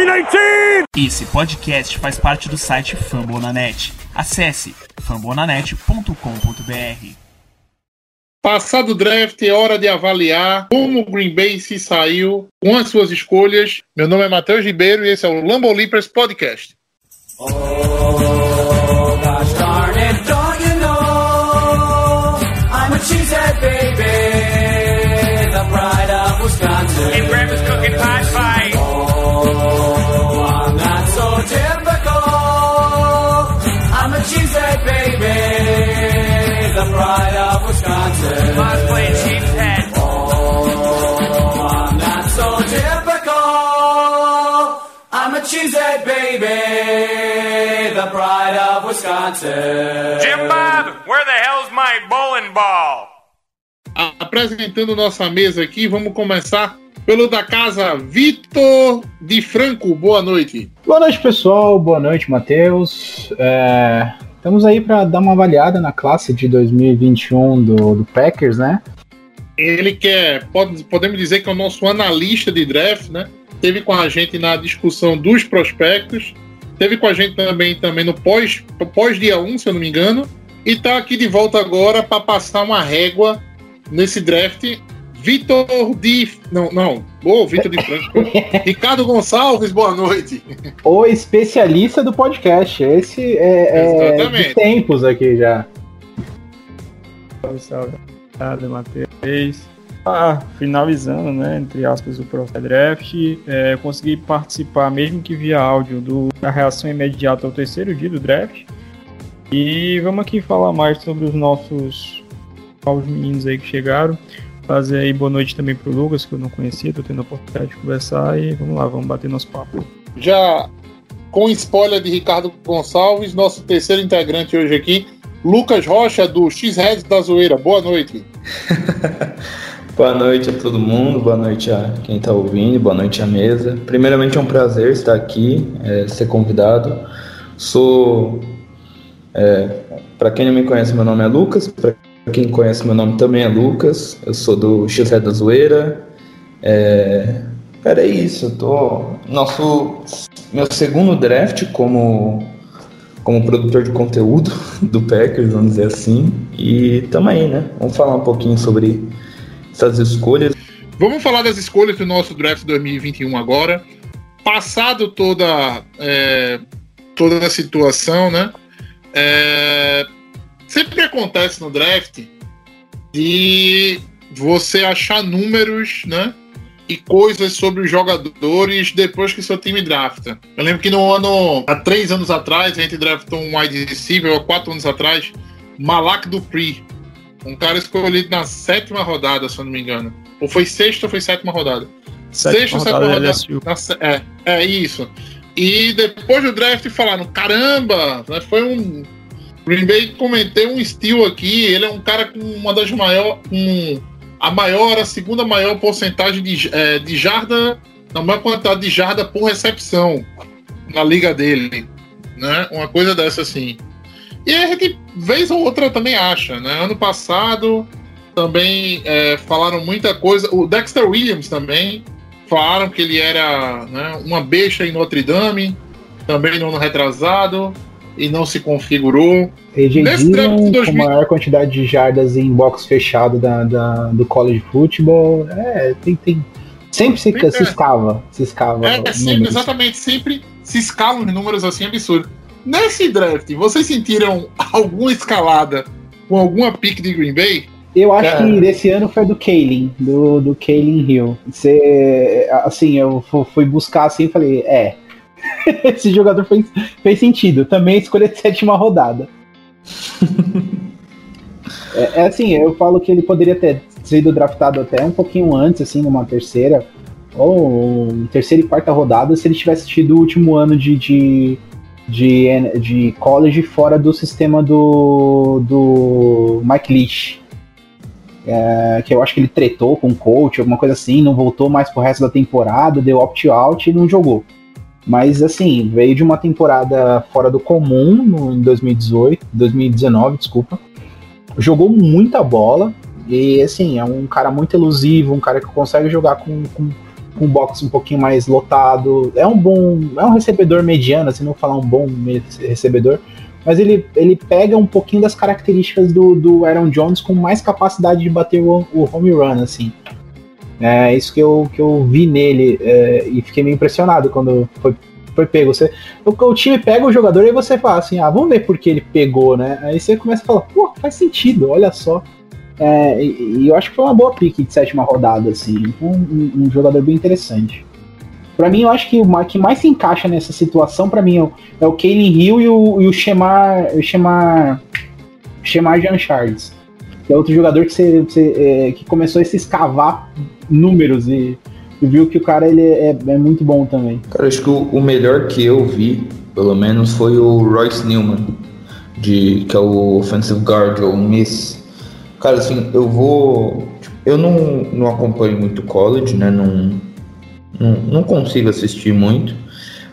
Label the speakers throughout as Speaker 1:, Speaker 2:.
Speaker 1: 319!
Speaker 2: Esse podcast faz parte do site Fambonanet. Acesse fambonanet.com.br.
Speaker 3: Passado o draft, é hora de avaliar como o Green Bay se saiu com as suas escolhas. Meu nome é Matheus Ribeiro e esse é o Lambo Leapers Podcast.
Speaker 4: Oh, Wisconsin.
Speaker 1: Jim Bob, where the hell's my bowling ball?
Speaker 3: A- Apresentando nossa mesa aqui, vamos começar pelo da casa Vitor de Franco. Boa noite.
Speaker 5: Boa noite, pessoal. Boa noite, Matheus. É, estamos aí para dar uma avaliada na classe de 2021 do, do Packers, né?
Speaker 3: Ele que é, pode- podemos dizer que é o nosso analista de draft, né? Teve com a gente na discussão dos prospectos, teve com a gente também, também no pós, pós dia 1, se eu não me engano, e tá aqui de volta agora para passar uma régua nesse draft. Vitor de. Não, não. Ô, Vitor de Franco. Ricardo Gonçalves, boa noite.
Speaker 5: O especialista do podcast. Esse é, é de tempos aqui já.
Speaker 6: Salve, salve. Obrigado, Matheus. Ah, finalizando, né, entre aspas, o processo draft, é, consegui participar, mesmo que via áudio, do, da reação imediata ao terceiro dia do draft. E vamos aqui falar mais sobre os nossos novos meninos aí que chegaram. Fazer aí boa noite também pro Lucas, que eu não conhecia, tô tendo a oportunidade de conversar e vamos lá, vamos bater nosso papo.
Speaker 3: Já com spoiler de Ricardo Gonçalves, nosso terceiro integrante hoje aqui, Lucas Rocha, do X-Heads da Zoeira. Boa noite.
Speaker 7: Boa noite a todo mundo, boa noite a quem está ouvindo, boa noite à mesa. Primeiramente é um prazer estar aqui, é, ser convidado. Sou, para quem não me conhece, meu nome é Lucas. Para quem conhece, meu nome também é Lucas. Eu sou do X da Zoeira. É, cara, é isso. Eu tô nosso meu segundo draft como como produtor de conteúdo do Packers, vamos dizer assim. E tamo aí, né? Vamos falar um pouquinho sobre essas escolhas.
Speaker 3: Vamos falar das escolhas do nosso draft 2021 agora. Passado toda, é, toda a situação, né? É, sempre acontece no draft de você achar números, né? E coisas sobre os jogadores depois que seu time drafta. Eu lembro que no ano, há três anos atrás, a gente draftou um wide receiver, ou quatro anos atrás, Malak Dupri. Um cara escolhido na sétima rodada, se eu não me engano. Ou foi sexta ou foi sétima rodada? Sexta ou sétima rodada. Sé- é, é isso. E depois do draft falaram: caramba, né, foi um. Green Bay comentei um steal aqui. Ele é um cara com uma das maiores. Um, a maior, a segunda maior porcentagem de, é, de jarda, na maior quantidade de jarda por recepção na liga dele. Né? Uma coisa dessa assim. E a gente, vez ou outra, também acha. Né? Ano passado também é, falaram muita coisa. O Dexter Williams também falaram que ele era né, uma besta em Notre Dame, também no ano retrasado, e não se configurou. Nesse draft de
Speaker 5: Dillon com
Speaker 3: 2000
Speaker 5: a maior quantidade de jardas em box fechado da, da- do college football. É, tem, tem. Sempre se, se
Speaker 3: é.
Speaker 5: escava. Se escava.
Speaker 3: É, é sempre, exatamente, sempre se escalam os números assim absurdos. Nesse draft, vocês sentiram alguma escalada com alguma pick de Green Bay?
Speaker 5: Eu acho
Speaker 7: Cara.
Speaker 5: que desse ano foi do Kalen, do, do Kalen Hill. Você, assim, eu fu- fui buscar assim e falei, é. Esse jogador fez, fez sentido. Também escolhi a sétima rodada. é, é assim, eu falo que ele poderia ter sido draftado até um pouquinho antes, assim, numa terceira, ou terceira e quarta rodada, se ele tivesse tido o último ano de, de, de, de college fora do sistema do, do Mike Leach. É, que eu acho que ele tretou com o coach, alguma coisa assim, não voltou mais pro resto da temporada, deu opt-out e não jogou. Mas assim, veio de uma temporada fora do comum no, em 2018, 2019, desculpa. Jogou muita bola e assim, é um cara muito elusivo, um cara que consegue jogar com, com, um box um pouquinho mais lotado. É um bom. É um recebedor mediano, assim, não falar um bom recebedor. Mas ele, ele pega um pouquinho das características do, do Aaron Jones com mais capacidade de bater o, o home run, assim. É isso que eu, que eu vi nele é, e fiquei meio impressionado quando foi, foi pego. Você, o, o time pega o jogador e você fala assim, ah, vamos ver por que ele pegou, né? Aí você começa a falar, pô, faz sentido, olha só. É, e, e eu acho que foi uma boa pick de sétima rodada, assim. Um, um- jogador bem interessante. Pra mim, eu acho que o que mais se encaixa nessa situação, pra mim, é o, é o Kalen Hill e o, e o Shemar, Shemar, Shemar Jean Charles. Que é outro jogador que, é, que começou a se escavar números e, e viu que o cara ele é, é muito bom também.
Speaker 7: Cara, acho que o, o melhor que eu vi, pelo menos, foi o Royce Newman, de, que é o offensive guard, ou Miss. Cara, assim, eu vou. tipo, eu não, não acompanho muito college, né? Não, não, não consigo assistir muito.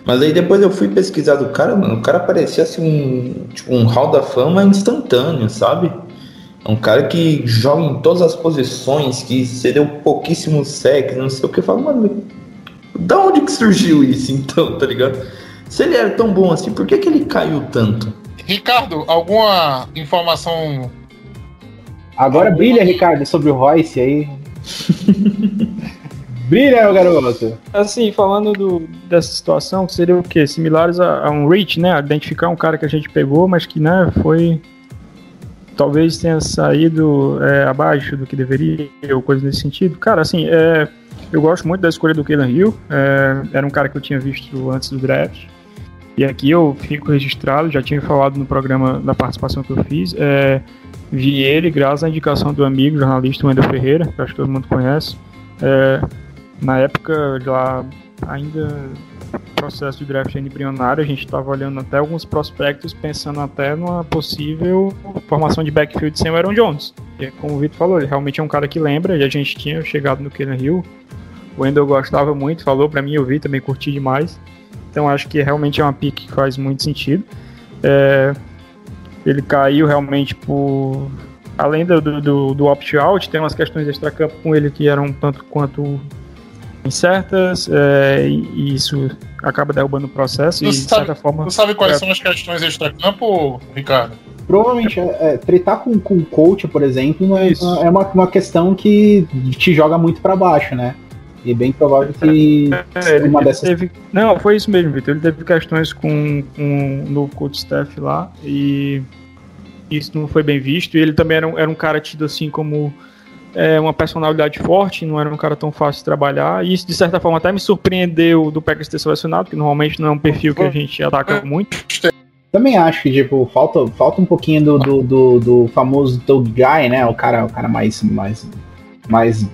Speaker 7: Mas aí depois eu fui pesquisar do cara, mano. O cara parecia assim um, tipo, um hall da fama instantâneo, sabe? É um cara que joga em todas as posições, que cedeu pouquíssimos sacks, não sei o que. Eu falo, mano, da onde que surgiu isso então, tá ligado? Se ele era tão bom assim, por que, que ele caiu tanto?
Speaker 3: Ricardo, alguma informação
Speaker 5: Agora brilha, Ricardo, sobre o Royce aí. brilha, meu garoto.
Speaker 6: Assim, falando do- dessa situação, que seria o quê? Similares a, a um reach, né? Identificar um cara que a gente pegou, mas que, né, foi. Talvez tenha saído é, abaixo do que deveria, ou coisa nesse sentido. Cara, assim, é, eu gosto muito da escolha do Kalen Hill. é, era um cara que eu tinha visto antes do draft. E aqui eu fico registrado, já tinha falado no programa da participação que eu fiz. é, vi ele graças à indicação do amigo jornalista Wendel Ferreira, que acho que todo mundo conhece. É, na época, lá ainda processo de draft embrionário, a gente estava olhando até alguns prospectos, pensando até numa possível formação de backfield sem o Aaron Jones. E como o Vitor falou, ele realmente é um cara que lembra, e a gente tinha chegado no Kellen Hill. O Wendell gostava muito, falou pra mim, eu vi, também curti demais. Então acho que realmente é uma pick que faz muito sentido. É, ele caiu realmente por. Além do, do, do, opt-out, tem umas questões extra-campo com ele que eram um tanto quanto incertas, é, e, e isso acaba derrubando o processo, e
Speaker 3: Tu
Speaker 6: de
Speaker 3: sabe-
Speaker 6: certa forma.
Speaker 3: Tu sabe quais
Speaker 6: É.
Speaker 3: são as questões extra-campo, Ricardo?
Speaker 5: Provavelmente, é, é, tretar com, com o coach, por exemplo, é, é uma, uma questão que te joga muito pra baixo, né? E bem provável que
Speaker 6: É,
Speaker 5: uma dessas.
Speaker 6: teve. Não, foi isso mesmo, Vitor. Ele teve questões com, com o novo coach staff lá e isso não foi bem visto. E ele também era um, era um cara tido assim como é, uma personalidade forte, não era um cara tão fácil de trabalhar. E isso, de certa forma, até me surpreendeu do Packers ter selecionado, porque normalmente não é um perfil que a gente ataca muito.
Speaker 5: Também acho que, tipo, falta, falta um pouquinho do, do, do, do famoso Toad Guy, né? O cara, o cara mais. mais, mais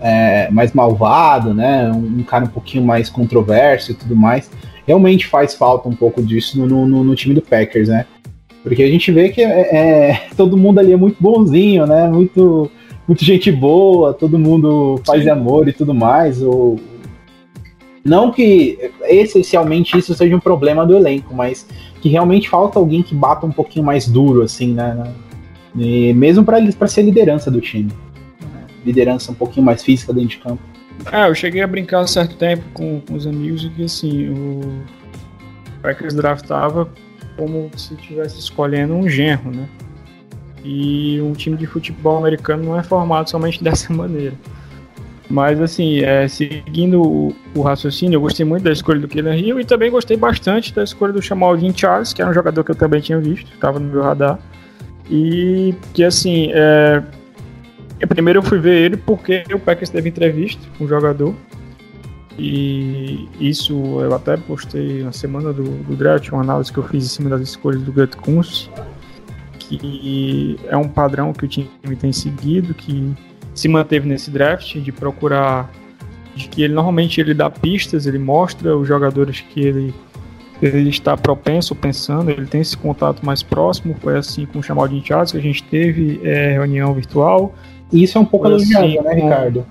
Speaker 5: é, mais malvado, né? Um, um cara um pouquinho mais controverso e tudo mais. Realmente faz falta um pouco disso no, no, no time do Packers, né? Porque a gente vê que é, é, todo mundo ali é muito bonzinho, né? Muito, muito gente boa, todo mundo faz
Speaker 3: Sim.
Speaker 5: amor e tudo mais. O, não que essencialmente isso seja um problema do elenco, mas que realmente falta alguém que bata um pouquinho mais duro, assim, né? E mesmo para ser liderança do time. Liderança um pouquinho mais física dentro de campo.
Speaker 6: É, eu cheguei a brincar um certo tempo com, com os amigos e que assim, o Packers draftava como se estivesse escolhendo um genro, né? E um time de futebol americano não é formado somente dessa maneira. Mas assim, é, seguindo o, o raciocínio, eu gostei muito da escolha do Kellen Hill e também gostei bastante da escolha do Jamal Dean Charles, que era um jogador que eu também tinha visto, estava no meu radar. E que assim, é, Primeiro eu fui ver ele porque o Packers teve entrevista com o jogador. E isso eu até postei na semana do, do draft, uma análise que eu fiz em cima das escolhas do Gut Kunz, que é um padrão que o time tem seguido, que se manteve nesse draft, de procurar de que ele normalmente ele dá pistas, ele mostra os jogadores que ele, ele está propenso pensando, ele tem esse contato mais próximo, foi assim com o Jamal de que a gente teve é, reunião virtual,
Speaker 5: E isso é um pouco
Speaker 6: Assim,
Speaker 5: elogiável, né,
Speaker 6: com-
Speaker 5: Ricardo?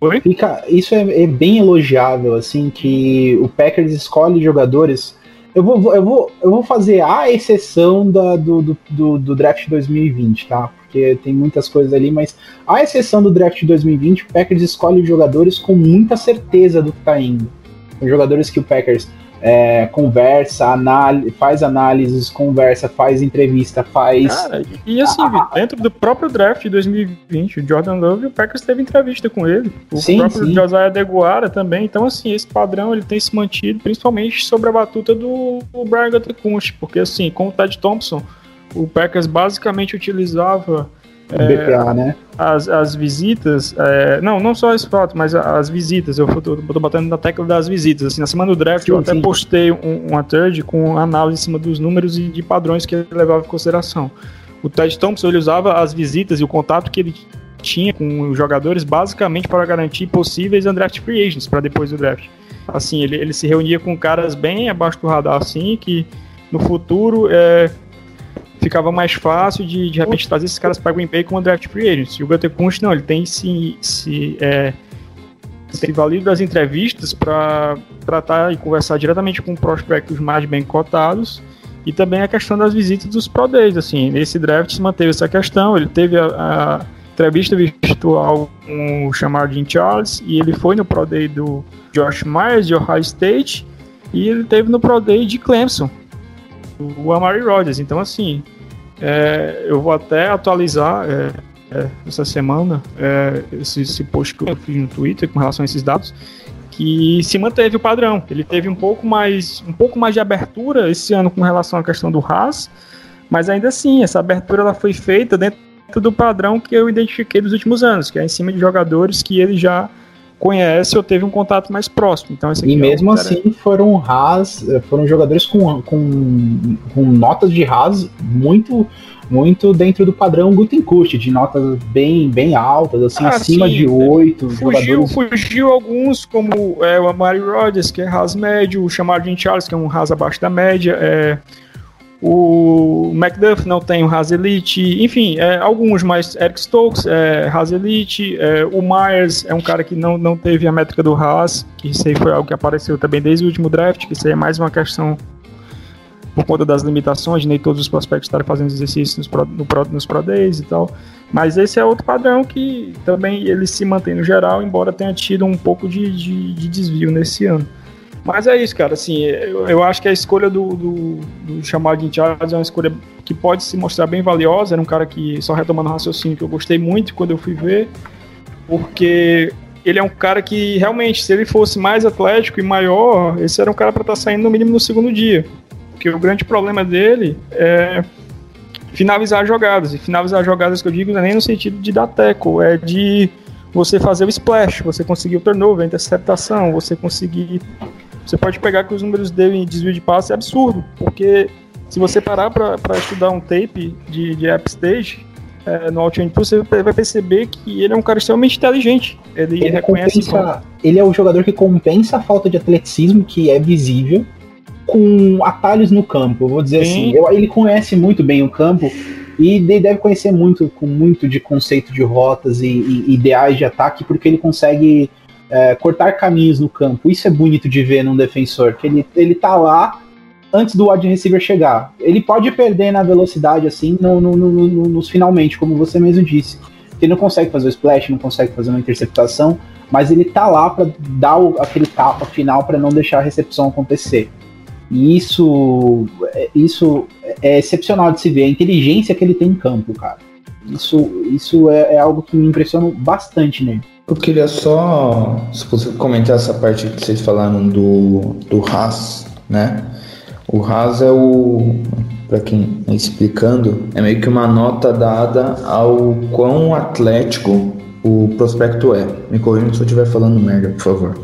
Speaker 6: Oi?
Speaker 5: Fica, isso é, é bem elogiável, assim, que o Packers escolhe jogadores. Eu vou, eu vou, eu vou fazer a exceção da, do, do, do, do draft 2020, tá? porque tem muitas coisas ali, mas à exceção do draft de 2020, o Packers escolhe jogadores com muita certeza do que tá indo. Os jogadores que o Packers é, conversa, análise, faz análises, conversa, faz entrevista, faz.
Speaker 6: Cara, e assim,
Speaker 5: Ah,
Speaker 6: dentro do próprio draft de 2020, o Jordan Love, o Packers teve entrevista com ele. O
Speaker 5: Sim,
Speaker 6: próprio
Speaker 5: sim.
Speaker 6: Josiah Deguara também. Então, assim, esse padrão ele tem se mantido, principalmente sobre a batuta do, do Brian Gutekunst, porque assim, com o Ted Thompson, o Packers basicamente utilizava
Speaker 5: BPA, né?
Speaker 6: as, as visitas, é, não, não só esse fato, mas as visitas, eu tô, tô batendo na tecla das visitas, assim, na semana do draft eu
Speaker 5: Sim,
Speaker 6: até
Speaker 5: sim.
Speaker 6: postei um, uma thread com análise em cima dos números e de padrões que ele levava em consideração. O Ted Thompson, ele usava as visitas e o contato que ele tinha com os jogadores basicamente para garantir possíveis undraft free agents para depois do draft. Assim, ele, ele se reunia com caras bem abaixo do radar, assim, que no futuro é, ficava mais fácil de, de repente trazer esses caras para Green Bay como draft free agents. E o Gutekunst não, ele tem se, se é, valido das entrevistas para tratar e conversar diretamente com prospectos mais bem cotados e também a questão das visitas dos Pro Days, assim, nesse draft se manteve essa questão, ele teve a, a entrevista virtual com o chamado Jim Charles e ele foi no Pro Day do Josh Myers de Ohio State e ele teve no Pro Day de Clemson, o Amari Rodgers, então assim, é, eu vou até atualizar é, é, essa semana é, esse, esse post que eu fiz no Twitter com relação a esses dados que se manteve o padrão. Ele teve um pouco mais um pouco mais de abertura esse ano com relação à questão do Haas, mas ainda assim essa abertura ela foi feita dentro do padrão que eu identifiquei dos últimos anos, que é em cima de jogadores que ele já conhece ou teve um contato mais próximo. Então
Speaker 5: E
Speaker 6: é um
Speaker 5: mesmo
Speaker 6: cara-
Speaker 5: assim foram Haas, foram jogadores com, com, com notas de Haas muito muito dentro do padrão Gutenkust, de notas bem, bem altas, assim,
Speaker 6: Ah,
Speaker 5: acima
Speaker 6: sim.
Speaker 5: de oito
Speaker 6: Fugiu,
Speaker 5: jogadores.
Speaker 6: fugiu alguns, como é, o Amari Rodgers, que é Haas médio, o chamado Jim Charles, que é um Haas abaixo da média, é, o McDuff não tem o Haas Elite, enfim, é, alguns, mas Eric Stokes é Haas Elite, é, o Myers é um cara que não, não teve a métrica do Haas, que isso aí foi algo que apareceu também desde o último draft, que isso aí é mais uma questão por conta das limitações, nem todos os prospectos estarem fazendo exercícios nos Pro, no Pro- nos Pro Days e tal. Mas esse é outro padrão que também ele se mantém no geral, embora tenha tido um pouco de, de, de desvio nesse ano. Mas é isso, cara. Assim, eu, eu acho que a escolha do, do, do chamado de Charles é uma escolha que pode se mostrar bem valiosa. Era um cara que, só retomando o raciocínio, que eu gostei muito quando eu fui ver, porque ele é um cara que realmente, se ele fosse mais atlético e maior, esse era um cara para estar saindo no mínimo no segundo dia. Porque o grande problema dele é finalizar jogadas. E finalizar jogadas que eu digo não é nem no sentido de dar teco, é de você fazer o splash, você conseguir o turnover, a interceptação, você conseguir. Você pode pegar que os números dele em desvio de passe é absurdo, porque se você parar para estudar um tape de, de app stage é, no Alt Tool, você vai perceber que ele é um cara extremamente inteligente. Ele,
Speaker 5: Ele,
Speaker 6: reconhece
Speaker 5: compensa, ele é o jogador que compensa a falta de atleticismo, que é visível, com atalhos no campo. Vou dizer
Speaker 6: Sim.
Speaker 5: assim, eu- ele conhece muito bem o campo e de- deve conhecer muito com muito de conceito de rotas e, e ideais de ataque, porque ele consegue é, cortar caminhos no campo. Isso é bonito de ver num defensor, que ele, ele tá lá antes do wide receiver chegar. Ele pode perder na velocidade assim no, no- no- no- nos finalmente, como você mesmo disse. Ele não consegue fazer o splash, não consegue fazer uma interceptação, mas ele tá lá para dar o- aquele tapa final para não deixar a recepção acontecer. E isso, é- isso é excepcional de se ver, a inteligência que ele tem em campo, cara. Isso, isso é, é algo que me impressiona bastante nele.
Speaker 7: Eu queria só, se você comentar essa parte que vocês falaram do, do Haas, né? O Haas é o, para quem é explicando, é meio que uma nota dada ao quão atlético o prospecto é. Me corrija se eu estiver falando merda, por favor.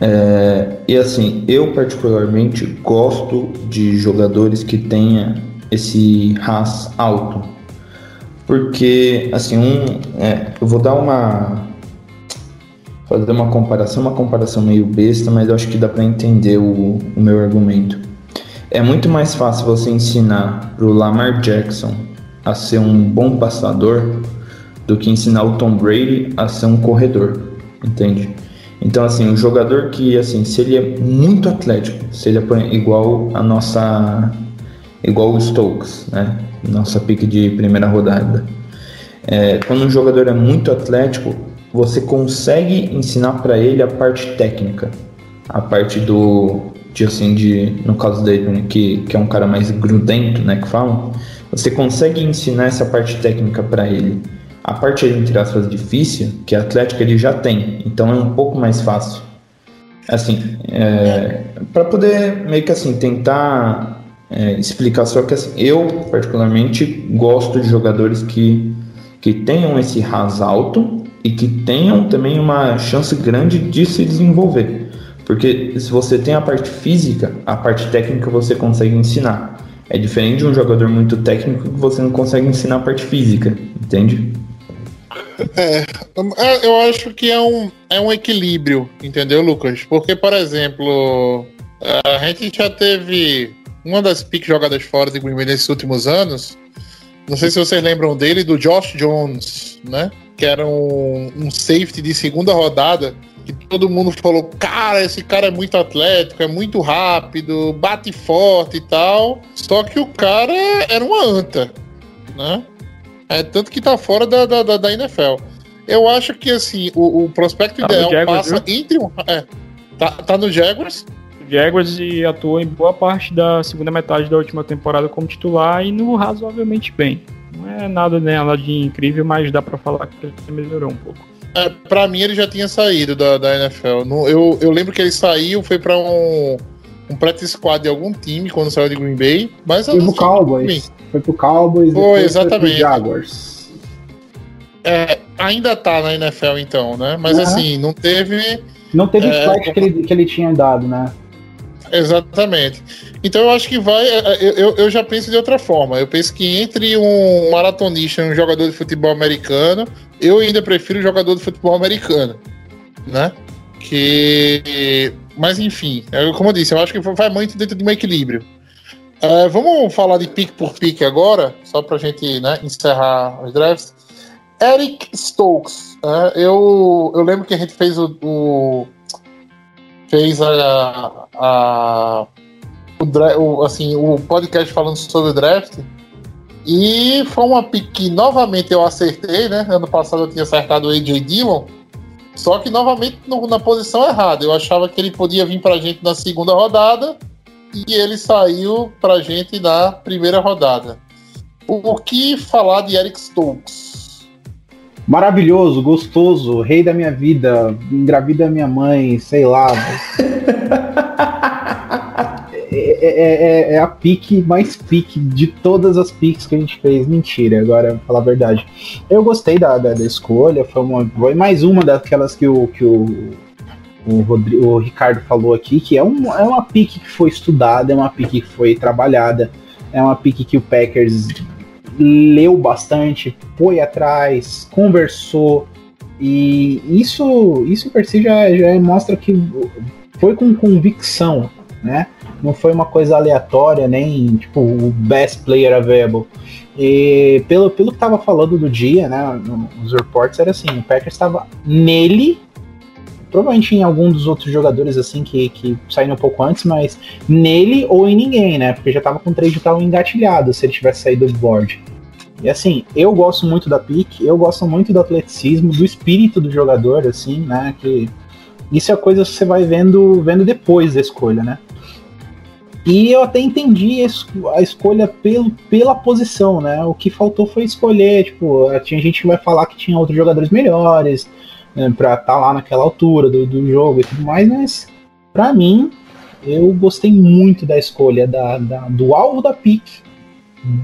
Speaker 7: É, e assim, eu particularmente gosto de jogadores que tenha esse Haas alto. Porque, assim, um, é, eu vou dar uma. Fazer uma comparação, uma comparação meio besta, mas eu acho que dá para entender o, o meu argumento. É muito mais fácil você ensinar pro Lamar Jackson a ser um bom passador do que ensinar o Tom Brady a ser um corredor, entende? Então, assim, o jogador que, assim, se ele é muito atlético, se ele é igual a nossa igual o Stokes, né? Nossa pique de primeira rodada. É, quando um jogador é muito atlético, você consegue ensinar para ele a parte técnica, a parte do de assim de no caso dele né, que, que é um cara mais grudento, né, que falam, você consegue ensinar essa parte técnica para ele. A parte entre aspas difícil, que a Atlética ele já tem, então é um pouco mais fácil. Assim, é, para poder meio que assim tentar é, explicar só que assim, eu particularmente gosto de jogadores que que tenham esse ras alto e que tenham também uma chance grande de se desenvolver. Porque se você tem a parte física, a parte técnica você consegue ensinar. É diferente de um jogador muito técnico que você não consegue ensinar a parte física, entende?
Speaker 3: É, eu acho que é um, é um equilíbrio, entendeu, Lucas? Porque, por exemplo, a gente já teve uma das piques jogadas fora de Green Bay nesses últimos anos. Não sei se vocês lembram dele, do Josh Jones, né? Que era um, um safety de segunda rodada que todo mundo falou, cara, esse cara é muito atlético, é muito rápido, bate forte e tal. Só que o cara era uma anta, né? É tanto que tá fora da, da, da, da NFL. Eu acho que assim, o, o prospecto
Speaker 6: Tá
Speaker 3: ideal
Speaker 6: Jaguars,
Speaker 3: passa entre um. É, tá, tá no Jaguars.
Speaker 6: Jaguars e atuou em boa parte da segunda metade da última temporada como titular e no razoavelmente bem. Não é nada nela de incrível, mas dá pra falar que ele melhorou um pouco.
Speaker 3: É, pra mim ele já tinha saído da, da NFL. No- eu, eu lembro que ele saiu, foi pra um, um practice squad de algum time quando saiu de Green Bay. Mas
Speaker 5: Foi pro Cowboys. Foi pro Cowboys,
Speaker 3: Foi,
Speaker 5: depois
Speaker 3: exatamente.
Speaker 5: foi pro Jaguars.
Speaker 3: É, ainda tá na NFL então, né? Mas
Speaker 5: Uhum.
Speaker 3: assim, não teve.
Speaker 5: Não teve
Speaker 3: É,
Speaker 5: o flash que ele, que ele tinha dado, né?
Speaker 3: Exatamente. Então eu acho que vai. Eu, eu, eu já penso de outra forma. Eu penso que entre um maratonista e um jogador de futebol americano, eu ainda prefiro jogador de futebol americano. Né? Que. Mas enfim, é como eu disse, eu acho que vai muito dentro de um equilíbrio. É, vamos falar de pique por pique agora, só pra gente né, encerrar os drafts. Eric Stokes. é, eu, eu lembro que a gente fez o- o fez a, a o, o- assim, o podcast falando sobre o draft. E foi uma pick que novamente eu acertei, né? Ano passado eu tinha acertado o AJ Dillon. Só que novamente no- na posição errada. Eu achava que ele podia vir pra gente na segunda rodada e ele saiu pra gente na primeira rodada. O, o que falar de Eric Stokes?
Speaker 5: Maravilhoso, gostoso, rei da minha vida, engravida minha mãe, sei lá. É, é- é- é a pique mais pique de todas as piques que a gente fez. Mentira, agora, falar a verdade. Eu gostei da, da, da escolha, foi, uma, foi mais uma daquelas que o, que o, o, Rodri- o Ricardo falou aqui, que é, um, é uma pique que foi estudada, é uma pique que foi trabalhada, é uma pique que o Packers leu bastante, foi atrás, conversou. E isso, isso por si já, já mostra que foi com convicção, né? Não foi uma coisa aleatória, nem tipo o best player available. E pelo, pelo que tava falando do dia, né? Nos reports era assim, o Packers estava nele, provavelmente em algum dos outros jogadores assim que, que saíram um pouco antes, mas nele ou em ninguém, né? Porque já tava com o trade tal engatilhado se ele tivesse saído do board. E assim, eu gosto muito da pick, eu gosto muito do atleticismo, do espírito do jogador, assim, né? Que isso é coisa que você vai vendo, vendo depois da escolha, né? E eu até entendi a escolha pelo, pela posição, né? O que faltou foi escolher, tipo, tinha gente que vai falar que tinha outros jogadores melhores, né, pra estar lá naquela altura do, do jogo e tudo mais, mas pra mim, eu gostei muito da escolha da, da- do alvo da pick,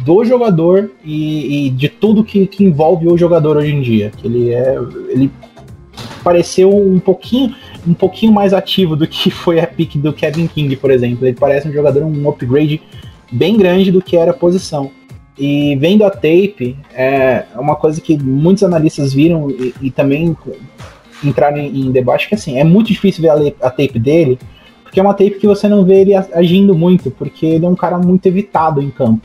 Speaker 5: do jogador e, e de tudo que, que envolve o jogador hoje em dia. Ele é. Ele pareceu um pouquinho, um pouquinho mais ativo do que foi a pick do Kevin King, por exemplo. Ele parece um jogador, um upgrade bem grande do que era a posição. E vendo a tape, é uma coisa que muitos analistas viram e, e também entraram em, em debate, que assim, é muito difícil ver a, a tape dele, porque é uma tape que você não vê ele agindo muito, porque ele é um cara muito evitado em campo.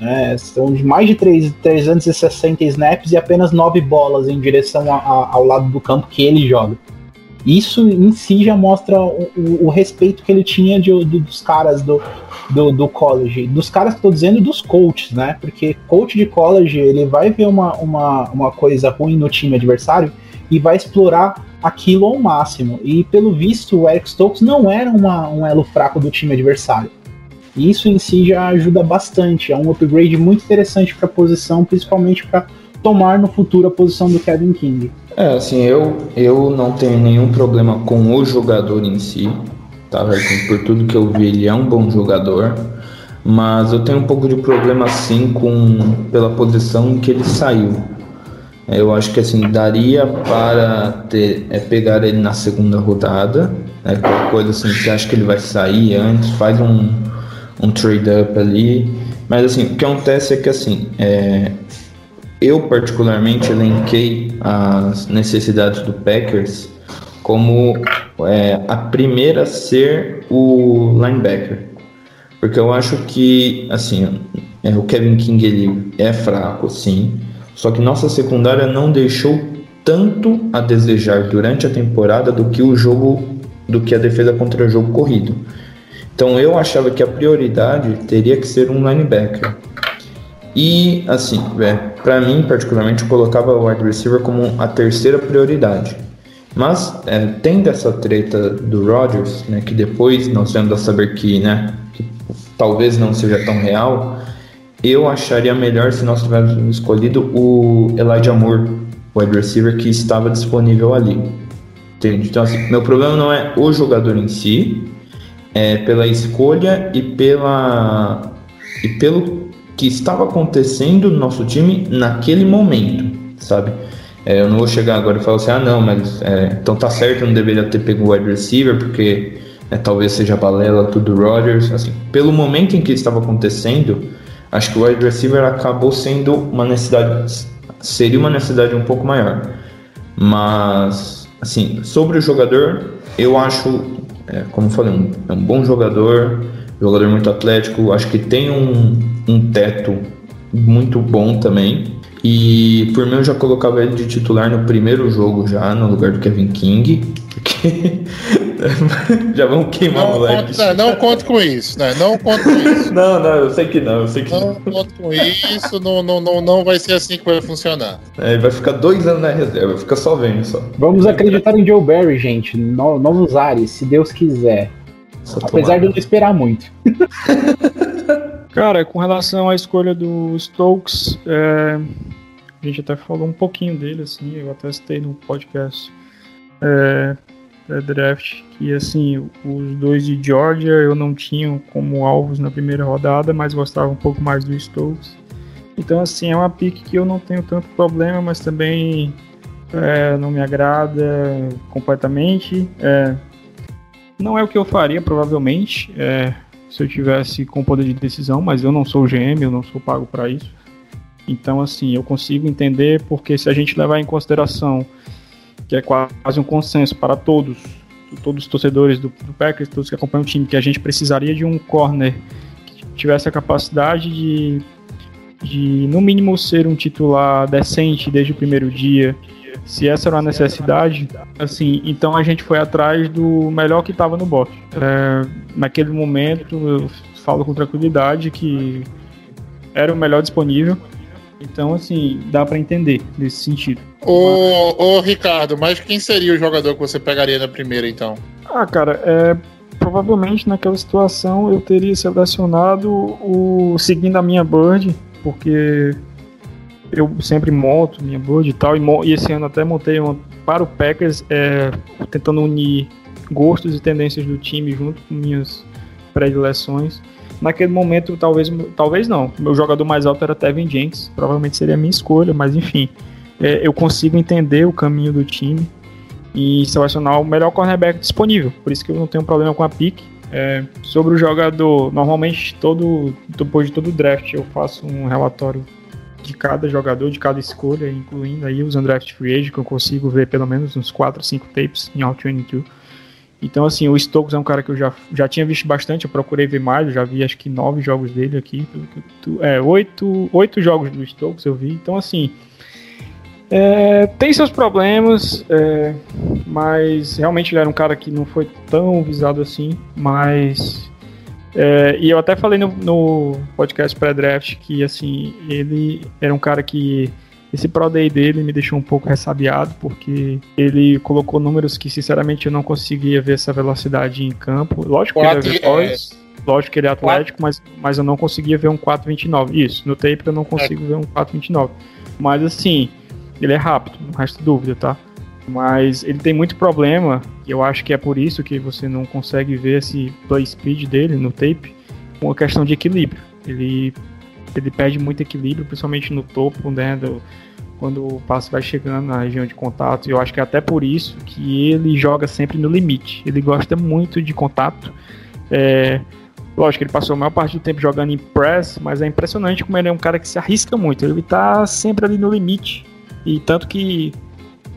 Speaker 5: né? são mais de 3, 360 snaps e apenas 9 bolas em direção a- a- ao lado do campo que ele joga. Isso em si já mostra o, o- o respeito que ele tinha de- do- dos caras do, do, do college. Dos caras que tô dizendo, dos coaches, né? Porque coach de college, ele vai ver uma, uma, uma coisa ruim no time adversário e vai explorar aquilo ao máximo. E pelo visto, o Eric Stokes não era uma- um elo fraco do time adversário. E isso em si já ajuda bastante. É um upgrade muito interessante para a posição, principalmente para tomar no futuro a posição do Kevin King.
Speaker 7: É, assim, eu, eu não tenho nenhum problema com o jogador em si, tá? Assim, por tudo que eu vi, ele é um bom jogador, mas eu tenho um pouco de problema, sim, com, pela posição em que ele saiu. É, Eu acho que, assim, daria para ter, é, pegar ele na segunda rodada, né? Coisa assim, você acha que ele vai sair antes, faz um, um trade-up ali, mas, assim, o que acontece é que, assim, é, eu particularmente elenquei as necessidades do Packers como é, a primeira a ser o linebacker, porque eu acho que assim é, o Kevin King ele é fraco, sim, só que nossa secundária não deixou tanto a desejar durante a temporada do que o jogo, do que a defesa contra o jogo corrido. Então eu achava que a prioridade teria que ser um linebacker. E assim, é, para mim particularmente eu colocava o wide receiver como a terceira prioridade. Mas é, tendo essa treta do Rodgers, né, que depois nós vemos a saber que, né, que talvez não seja tão real, eu acharia melhor se nós tivéssemos escolhido o Elijah Moore, o wide receiver que estava disponível ali. Entende? Então, assim, meu problema não é o jogador em si, é pela escolha e pela e pelo que estava acontecendo no nosso time naquele momento, sabe? É, eu não vou chegar agora e falar assim, ah não, mas é, então tá certo, eu não deveria ter pego o wide receiver porque né, talvez seja balela tudo do Rodgers, assim, pelo momento em que estava acontecendo, acho que o wide receiver acabou sendo uma necessidade, seria uma necessidade um pouco maior, mas assim, sobre o jogador, eu acho, é, como eu falei, um, é um bom jogador, jogador muito atlético, acho que tem um, um teto muito bom também. E por mim eu já colocava ele de titular no primeiro jogo já, no lugar do Kevin King. Porque já vamos queimar o
Speaker 3: Não,
Speaker 7: moleque.
Speaker 3: conta, não conte com isso, né? Não conte com isso.
Speaker 7: Não, não, eu sei que não, eu sei que
Speaker 3: Não
Speaker 7: não.
Speaker 3: conte com isso, não, não, não, não vai ser assim que vai funcionar.
Speaker 7: É, ele vai ficar dois anos na reserva, fica só vendo só.
Speaker 5: Vamos acreditar em Joe Barry, gente. No- novos ares, se Deus quiser. Apesar de eu não esperar muito.
Speaker 6: Cara, com relação à escolha do Stokes, é, a gente até falou um pouquinho dele, assim, eu até citei no podcast é, pré-draft, que assim, os dois de Georgia eu não tinha como alvos na primeira rodada, mas gostava um pouco mais do Stokes. Então, assim, é uma pick que eu não tenho tanto problema, mas também é, não me agrada completamente. É, não é o que eu faria, provavelmente. É, se eu tivesse com poder de decisão, mas eu não sou GM, eu não sou pago para isso. Então, assim, eu consigo entender porque se a gente levar em consideração que é quase um consenso para todos, todos os torcedores do, do Packers, todos que acompanham o time, que a gente precisaria de um corner que tivesse a capacidade de, de no mínimo, ser um titular decente desde o primeiro dia. Se essa era uma necessidade, assim, então a gente foi atrás do melhor que estava no bote. É, naquele momento, eu falo com tranquilidade que era o melhor disponível. Então, assim, dá para entender nesse sentido.
Speaker 3: Ô, ô, Ricardo, mas quem seria o jogador que você pegaria na primeira, então?
Speaker 6: Ah, cara, é, provavelmente naquela situação eu teria selecionado o seguindo a minha bird, porque eu sempre monto minha bird e tal, e, e esse ano até montei uma para o Packers, é, tentando unir gostos e tendências do time junto com minhas predileções. Naquele momento, talvez, talvez não. Meu jogador mais alto era Tevin Jenks, provavelmente seria a minha escolha, mas enfim, é, eu consigo entender o caminho do time e selecionar o melhor cornerback disponível. Por isso que eu não tenho problema com a pick. É, sobre o jogador, normalmente todo depois de todo draft eu faço um relatório de cada jogador, de cada escolha, incluindo aí os undraft free agent, que eu consigo ver pelo menos uns 4 ou 5 tapes em All 22. Então, assim, o Stokes é um cara que eu já, já tinha visto bastante, eu procurei ver mais, eu já vi acho que 9 jogos dele aqui, é, 8, 8 jogos do Stokes eu vi. Então, assim, é, tem seus problemas, é, mas realmente ele era um cara que não foi tão visado assim, mas é, e eu até falei no, no podcast pré-draft que assim ele era um cara que esse Pro Day dele me deixou um pouco ressabiado, porque ele colocou números que, sinceramente, eu não conseguia ver essa velocidade em campo. Lógico que ele é veloz, lógico que ele é atlético, mas, mas eu não conseguia ver um 4.29. Isso, no tape eu não consigo ver um 4.29. Mas, assim, ele é rápido, não resta dúvida, tá? Mas ele tem muito problema, e eu acho que é por isso que você não consegue ver esse play speed dele no tape, com a questão de equilíbrio. Ele ele perde muito equilíbrio, principalmente no topo, né, do, quando o passe vai chegando na região de contato. Eu acho que é até por isso que ele joga sempre no limite. Ele gosta muito de contato. É, lógico, ele passou a maior parte do tempo jogando em press, mas é impressionante como ele é um cara que se arrisca muito. Ele está sempre ali no limite. E tanto que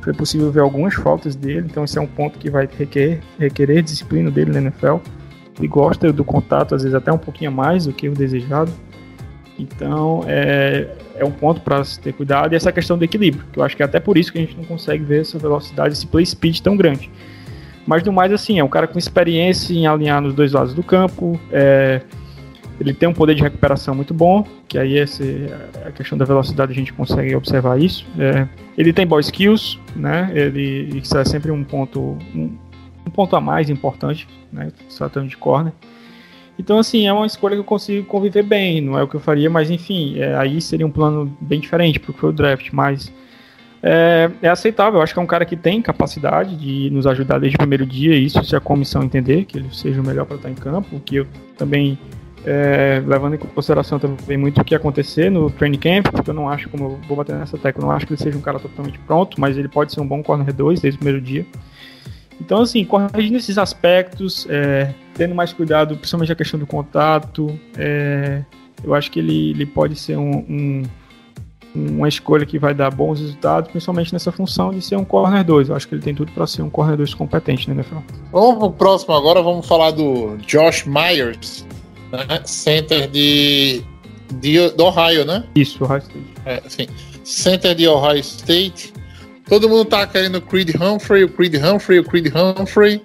Speaker 6: foi possível ver algumas faltas dele, então esse é um ponto que vai requerer, requerer disciplina dele na NFL. Ele gosta do contato, às vezes até um pouquinho mais do que o desejado. Então, é, é um ponto para se ter cuidado. E essa questão do equilíbrio, que eu acho que é até por isso que a gente não consegue ver essa velocidade, esse play speed tão grande. Mas, no mais, assim, é um cara com experiência em alinhar nos dois lados do campo. É, ele tem um poder de recuperação muito bom, que aí esse, a questão da velocidade a gente consegue observar isso. É, ele tem ball skills, né? Ele, isso é sempre um ponto, um, um ponto a mais importante, né? Tratando de corner. Então, assim, é uma escolha que eu consigo conviver bem, não é o que eu faria, mas enfim, é, aí seria um plano bem diferente, porque foi o draft, mas é, é, aceitável. Eu acho que é um cara que tem capacidade de nos ajudar desde o primeiro dia, isso se a comissão entender que ele seja o melhor para estar em campo, que eu também, é, levando em consideração também muito o que acontecer no training camp, porque eu não acho, como eu vou bater nessa tecla, eu não acho que ele seja um cara totalmente pronto, mas ele pode ser um bom corner 2 desde o primeiro dia. Então, assim, corrigindo esses aspectos, é, tendo mais cuidado, principalmente a questão do contato, é, eu acho que ele, ele pode ser um, um, uma escolha que vai dar bons resultados, principalmente nessa função de ser um corner 2. Eu acho que ele tem tudo para ser um corner 2 competente né, NFL.
Speaker 3: Vamos pro próximo agora, vamos falar do Josh Myers, né? center de, de, do Ohio, né?
Speaker 6: Isso, Ohio State.
Speaker 3: É, sim. Center de Ohio State. Todo mundo tá querendo o Creed Humphrey, o Creed Humphrey, o Creed Humphrey,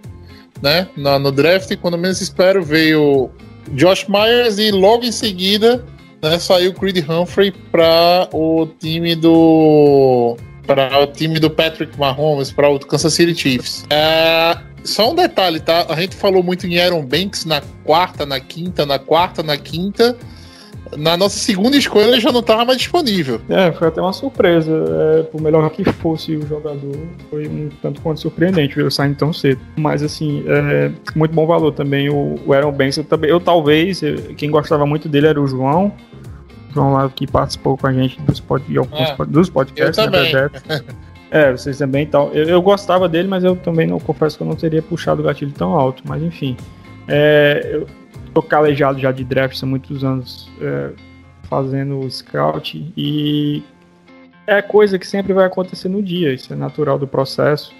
Speaker 3: né? No, no draft, quando menos espero, veio Josh Myers e logo em seguida né, saiu o Creed Humphrey para o time do para o time do Patrick Mahomes, para o Kansas City Chiefs. É, só um detalhe, tá? A gente falou muito em Aaron Banks na quarta, na quinta, na quarta, na quinta na nossa segunda escolha ele já não estava mais disponível.
Speaker 6: É, foi até uma surpresa. É, por melhor que fosse o jogador, foi um tanto quanto surpreendente ver ele saindo tão cedo. Mas assim, é, muito bom valor também. O, o Aaron Banks, eu, eu talvez, quem gostava muito dele era o João. João lá que participou com a gente dos, pod, é, dos podcasts,
Speaker 3: eu também.
Speaker 6: Né, é, vocês também tal. Eu, eu, gostava dele, mas eu também não confesso que eu não teria puxado o gatilho tão alto. Mas enfim. É, eu, tô calejado já de draft há muitos anos é, fazendo scout e é coisa que sempre vai acontecer no dia, isso é natural do processo.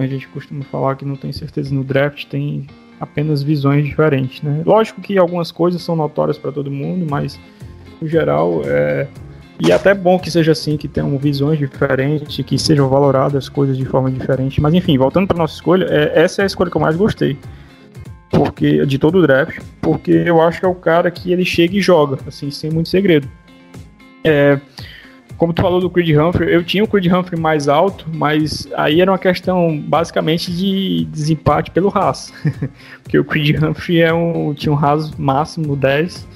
Speaker 6: A gente costuma falar que não tem certeza no draft, tem apenas visões diferentes, né? Lógico que algumas coisas são notórias para todo mundo, mas no geral é e é até bom que seja assim, que tenham visões diferentes, que sejam valoradas coisas de forma diferente. Mas enfim, voltando para nossa escolha, é, essa é a escolha que eu mais gostei porque de todo o draft, porque eu acho que é o cara que ele chega e joga, assim, sem muito segredo. É, como tu falou do Creed Humphrey, eu tinha o Creed Humphrey mais alto, mas aí era uma questão basicamente de desempate pelo Haas. porque o Creed Humphrey é um, tinha um Haas máximo 10,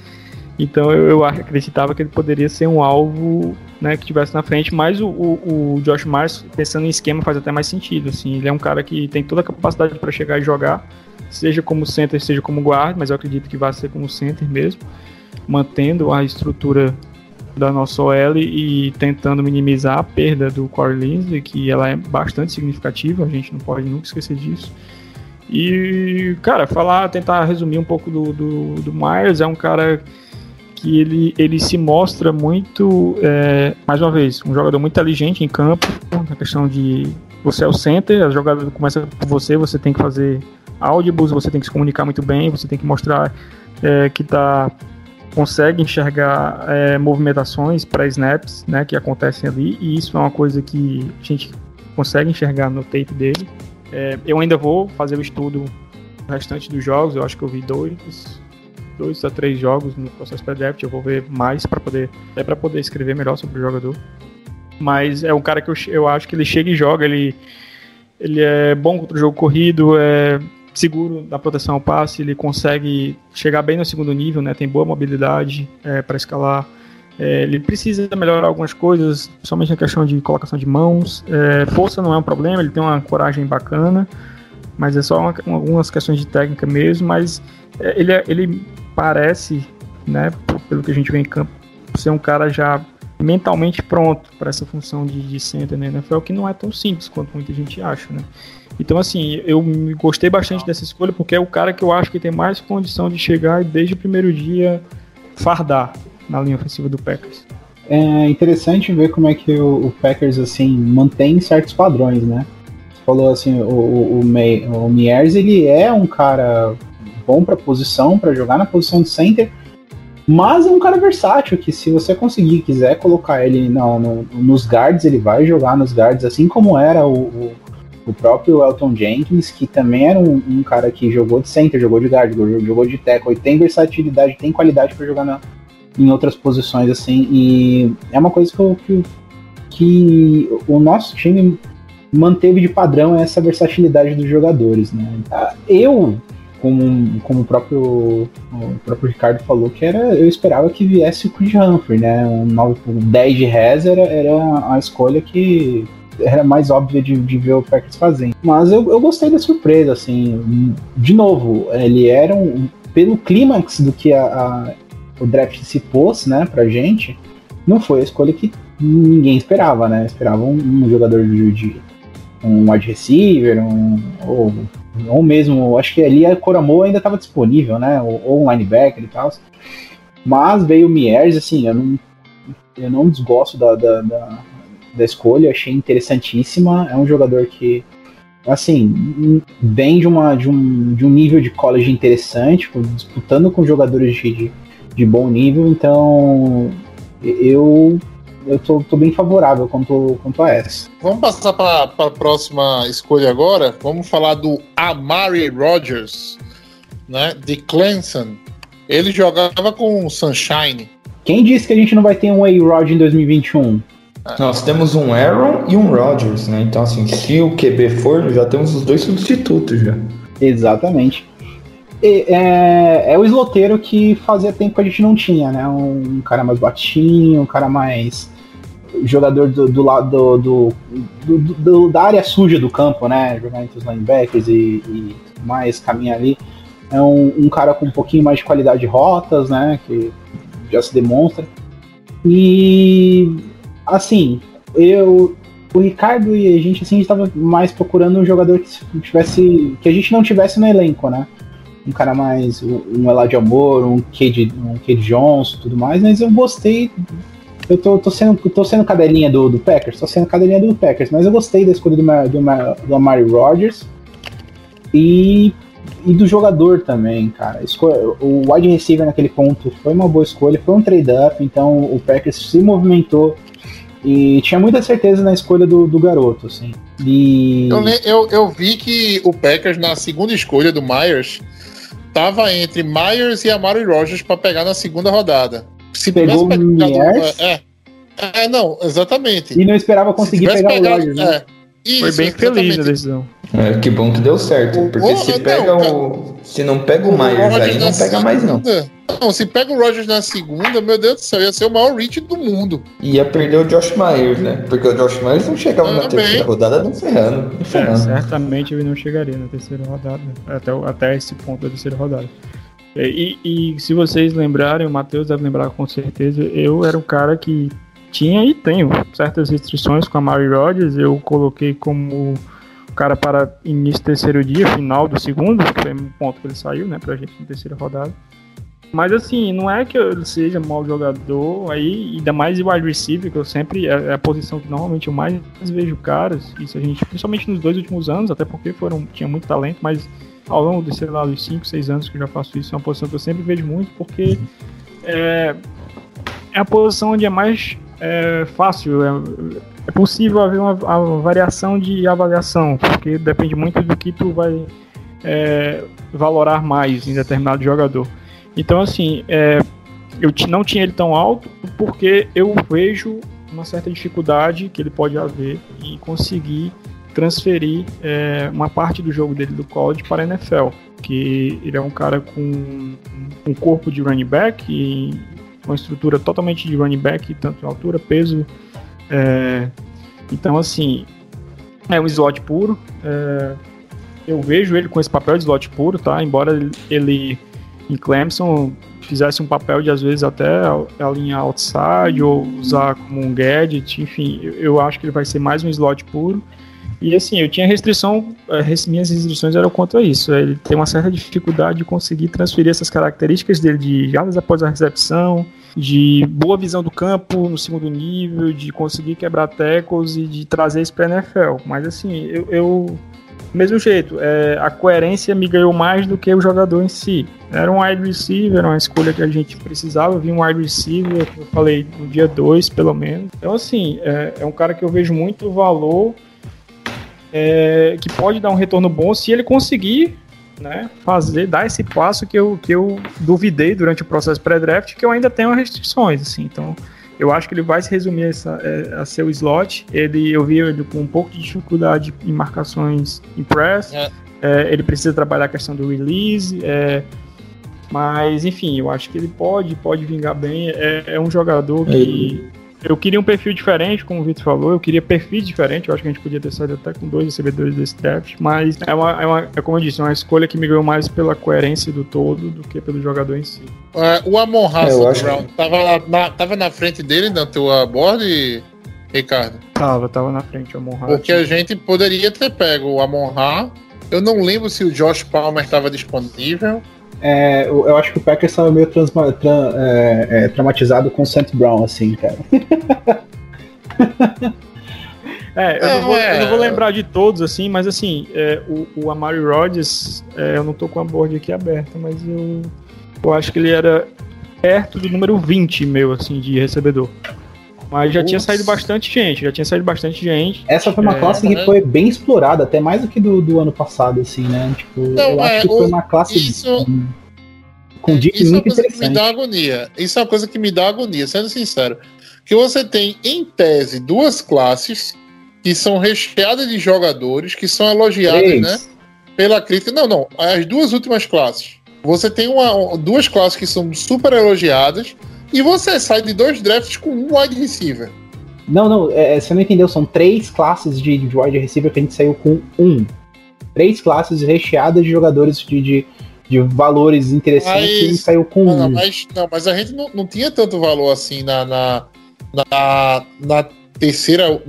Speaker 6: então eu, eu, acreditava que ele poderia ser um alvo né, que tivesse na frente, mas o, o, o Josh Myers, pensando em esquema, faz até mais sentido. Assim, ele é um cara que tem toda a capacidade para chegar e jogar, seja como center, seja como guard, mas eu acredito que vai ser como center mesmo, mantendo a estrutura da nossa OL e tentando minimizar a perda do Corey Linsley, que ela é bastante significativa, a gente não pode nunca esquecer disso. E, cara, falar, tentar resumir um pouco do, do, do Myers, é um cara que ele, ele se mostra muito, é, mais uma vez, um jogador muito inteligente em campo, na questão de você é o center, a jogada começa por você, você tem que fazer áudios, você tem que se comunicar muito bem, você tem que mostrar é, que tá consegue enxergar é, movimentações para snaps, né, que acontecem ali, e isso é uma coisa que a gente consegue enxergar no tape dele. É, eu ainda vou fazer o estudo restante dos jogos, eu acho que eu vi dois, dois a três jogos no processo pré-draft, eu vou ver mais para poder, até para poder escrever melhor sobre o jogador. Mas é um cara que eu, eu acho que ele chega e joga, ele, ele é bom contra o jogo corrido, é seguro na proteção ao passe, ele consegue chegar bem no segundo nível, né? Tem boa mobilidade é, para escalar. É, ele precisa melhorar algumas coisas, principalmente na questão de colocação de mãos. É, força não é um problema, ele tem uma coragem bacana, mas é só uma, algumas questões de técnica mesmo. Mas é, ele, ele parece, né, pelo que a gente vê em campo, ser um cara já mentalmente pronto para essa função de, de center na NFL, que não é tão simples quanto muita gente acha, né? Então, assim, eu gostei bastante dessa escolha porque é o cara que eu acho que tem mais condição de chegar e desde o primeiro dia fardar na linha ofensiva do Packers.
Speaker 5: É interessante ver como é que o, o Packers assim mantém certos padrões, né? Falou assim, o, o, o, May, o Miers, ele é um cara bom para posição, para jogar na posição de center, mas é um cara versátil que se você conseguir, quiser colocar ele no, no, nos guards, ele vai jogar nos guards, assim como era o, o próprio Elton Jenkins, que também era um, um, cara que jogou de center, jogou de guard, jogou, jogou de tackle, e tem versatilidade, tem qualidade para jogar na, em outras posições, assim, e é uma coisa que, eu, que, que o nosso time manteve de padrão essa versatilidade dos jogadores, né? Eu, como, como o próprio, o próprio Ricardo falou, que era, eu esperava que viesse o Chris Humphrey, né? Um, 9, um 10 de res era, era a escolha que era mais óbvia de, de ver o Packers fazendo. Mas eu, eu gostei da surpresa, assim. De novo, ele era um. Pelo clímax do que a, a o draft se pôs, né, pra gente, não foi a escolha que ninguém esperava, né? Esperava um, um jogador de, de, um wide receiver, um, ou, ou mesmo, acho que ali a Coramo ainda estava disponível, né? Ou, ou, um linebacker e tal. Mas veio o Miers, assim, eu não, eu não desgosto da, da, da, da escolha, achei interessantíssima. É um jogador que assim, vem de, uma, de, um, de um nível de college interessante, disputando com jogadores de, de, de bom nível, então eu eu tô, tô, bem favorável quanto, quanto a essa.
Speaker 3: Vamos passar para a próxima escolha agora. Vamos falar do Amari Rogers, né, de Clemson. Ele jogava com o Sunshine.
Speaker 5: Quem disse que a gente não vai ter um A-Rod em 2021?
Speaker 7: Nós temos um Aaron e um Rodgers, né? Então, assim, se o QB for, já temos os dois substitutos já.
Speaker 5: Exatamente é, é, o esloteiro que fazia tempo que a gente não tinha, né? Um, um cara mais batinho, um cara mais jogador do, do lado do, do, do, da área suja do campo, né? Jogar entre os linebackers e, e mais caminha ali. É um, um, cara com um pouquinho mais de qualidade de rotas, né? Que já se demonstra. E assim, eu, o Ricardo e a gente assim estava mais procurando um jogador que tivesse, que a gente não tivesse no elenco, né? um cara mais. um Eladio Amor, um Cade, um Cade Johnson tudo mais, mas eu gostei. Eu tô, tô, sendo, tô sendo cadelinha do, do Packers, tô sendo cadelinha do Packers, mas eu gostei da escolha do, do, do Amari Rodgers e, e do jogador também, cara. O wide receiver naquele ponto foi uma boa escolha, foi um trade-up, então o Packers se movimentou e tinha muita certeza na escolha do, do garoto, assim. E...
Speaker 3: Eu, eu, eu vi que o Packers, na segunda escolha do Myers, tava entre Myers e Amari Rogers para pegar na segunda rodada.
Speaker 5: Se Pegou tivesse pegado,
Speaker 3: é, é, não, exatamente.
Speaker 5: E não esperava conseguir pegar pegado, o Rogers, né?
Speaker 6: É, isso, Foi bem exatamente. feliz a decisão.
Speaker 7: É, que bom que deu certo. Porque o, se não, pega o. Se não pega o, o Myers aí, não pega mais, não.
Speaker 3: Não, se pega o Rogers na segunda, meu Deus do céu, ia ser o maior reach do mundo.
Speaker 7: Ia perder o Josh Myers, né? Porque o Josh Myers não chegava na terceira rodada não ferrando. Não ferrando. É,
Speaker 6: certamente ele não chegaria na terceira rodada, né? até, até esse ponto da terceira rodada. E, e, se vocês lembrarem, o Matheus deve lembrar com certeza, eu era um cara que tinha e tenho certas restrições com a Mary Rodgers. Eu coloquei como cara para início do terceiro dia, final do segundo, que foi o ponto que ele saiu, né, pra gente na terceira rodada. Mas assim, não é que ele seja mau jogador, aí, ainda mais o wide receiver, que eu sempre, é, é a posição que normalmente eu mais vejo caras, isso a gente, principalmente nos dois últimos anos, até porque foram, tinha muito talento, mas ao longo de, sei lá, dos 5, 6 anos que eu já faço isso, é uma posição que eu sempre vejo muito, porque é, é a posição onde é mais é fácil, é, é possível haver uma, uma variação de avaliação, porque depende muito do que tu vai é, valorar mais em determinado jogador. Então, assim, é, eu não tinha ele tão alto porque eu vejo uma certa dificuldade que ele pode haver em conseguir transferir é, uma parte do jogo dele do college para a NFL. Que ele é um cara com um corpo de running back e uma estrutura totalmente de running back, tanto altura, peso. é, então, assim, é um slot puro. é, eu vejo ele com esse papel de slot puro, tá? Embora ele- em Clemson fizesse um papel de às vezes até alinhar outside ou usar como um gadget, enfim, eu acho que ele vai ser mais um slot puro. E assim, eu tinha restrição, eh, minhas restrições eram quanto a isso. Ele tem uma certa dificuldade de conseguir transferir essas características dele de jardas após a recepção, de boa visão do campo no segundo nível, de conseguir quebrar tackles e de trazer isso para NFL. Mas assim, eu, eu mesmo jeito, é, a coerência me ganhou mais do que o jogador em si. Era um wide receiver, era uma escolha que a gente precisava. Vi um wide receiver, eu falei, no dia 2, pelo menos. Então, assim, é, é um cara que eu vejo muito valor, é, que pode dar um retorno bom se ele conseguir né, fazer, dar esse passo que eu, que eu duvidei durante o processo pré-draft, que eu ainda tenho restrições, assim. Então, eu acho que ele vai se resumir a, essa, é, a seu slot. Ele, eu vi ele com um pouco de dificuldade em marcações em press.
Speaker 3: É.
Speaker 6: É, ele precisa trabalhar a questão do release. é, mas, enfim, eu acho que ele pode, pode vingar bem. É, é um jogador que. Eu queria um perfil diferente, como o Vitor falou. Eu queria perfis diferentes. Eu acho que a gente podia ter saído até com dois recebedores desse draft. Mas é, uma, é, uma, é como eu disse, é uma escolha que me ganhou mais pela coerência do todo do que pelo jogador em si.
Speaker 3: É, o Amon
Speaker 7: É, acho
Speaker 3: Brown tava na, tava na frente dele na tua board, Ricardo?
Speaker 6: Tava, tava na frente o Amon Ra.
Speaker 3: Porque a gente poderia ter pego o Amon Ra. Eu não lembro se o Josh Palmer estava disponível.
Speaker 5: É, eu, eu acho que o Packers estava meio transma- tra- é, é, traumatizado com o Sant Brown, assim, cara.
Speaker 6: É, eu,
Speaker 3: É,
Speaker 6: não vou,
Speaker 3: é.
Speaker 6: eu não vou lembrar de todos, assim, mas assim, é, o, o Amari Rodgers, é, eu não tô com a board aqui aberta, mas eu, eu acho que ele era perto do número 20 meu, assim, de recebedor. Mas já tinha
Speaker 3: Putz.
Speaker 6: saído bastante gente, já tinha saído bastante gente.
Speaker 5: Essa foi uma
Speaker 6: É,
Speaker 5: classe que
Speaker 3: né?
Speaker 5: foi bem explorada, até mais do que do, do ano passado, assim, né? Tipo,
Speaker 3: Não,
Speaker 5: eu
Speaker 3: é,
Speaker 5: acho que
Speaker 3: o-
Speaker 5: foi uma classe
Speaker 3: isso-
Speaker 5: hum, com dicas
Speaker 3: Isso é uma
Speaker 5: muito
Speaker 3: coisa que me dá agonia. Isso é uma coisa que me dá agonia, sendo sincero. Que você tem, em tese, duas classes que são recheadas de jogadores que são elogiadas,
Speaker 5: Três.
Speaker 3: né? Pela crítica. Não, não. As duas últimas classes. Você tem uma, duas classes que são super elogiadas e você sai de dois drafts com um wide receiver.
Speaker 5: Não, não, é, você não entendeu, são três classes de, de wide receiver que a gente saiu com um. Três classes recheadas de jogadores de, de, de valores interessantes
Speaker 3: Mas-
Speaker 5: e a gente saiu com
Speaker 3: não,
Speaker 5: um.
Speaker 3: mas, não, mas a gente não, não tinha tanto valor assim na, na, na, na terceira.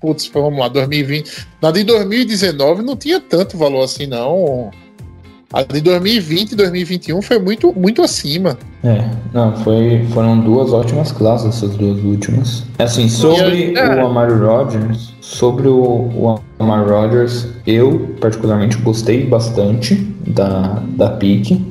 Speaker 3: Putz, vamos lá, 2020. Na de 2019 não tinha tanto valor assim, não. A de 2020 e 2021 foi muito, muito acima.
Speaker 7: É, não, foi, foram duas ótimas classes essas duas últimas. Assim, sobre
Speaker 3: é.
Speaker 7: o Amari Rodgers, sobre o, o Amari Rodgers, eu particularmente gostei bastante da, da pique.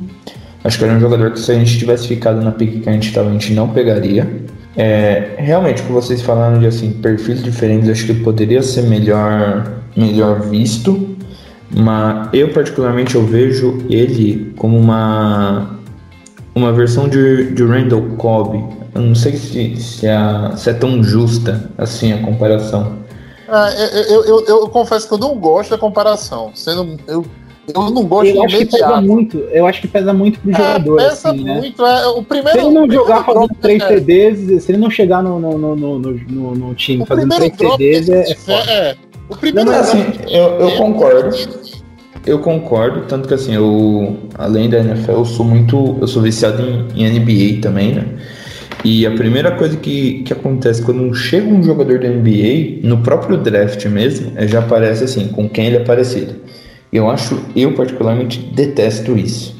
Speaker 7: Acho que era um jogador que se a gente tivesse ficado na pique que a gente estava, a gente não pegaria. É, realmente, o que vocês falaram de assim, perfis diferentes, acho que poderia ser melhor, melhor visto. Mas eu particularmente eu vejo ele como uma uma versão de, de Randall Cobb. Eu não sei se, se, é, se é tão justa assim a comparação.
Speaker 3: Ah, eu, eu, eu, eu confesso que eu não gosto da comparação. Sendo, eu, eu não gosto
Speaker 5: Eu acho que pesa muito, eu acho que pesa muito pro jogador,
Speaker 3: É, pesa
Speaker 5: assim, né?
Speaker 3: muito. É, o primeiro,
Speaker 5: Se ele não jogar fazendo três
Speaker 3: é,
Speaker 5: TDs, se ele não chegar no, no, no, no, no, no time
Speaker 3: O
Speaker 5: fazendo três TDs, é,
Speaker 3: é,
Speaker 5: é
Speaker 3: é, o primeiro
Speaker 7: Não, assim, eu, eu concordo. Eu concordo, tanto que assim, eu, além da NFL, eu sou muito. Eu sou viciado em, em NBA também, né? E a primeira coisa que, que acontece quando chega um jogador da NBA, no próprio draft mesmo, é, já aparece assim, com quem ele é parecido. Eu acho, eu particularmente detesto isso.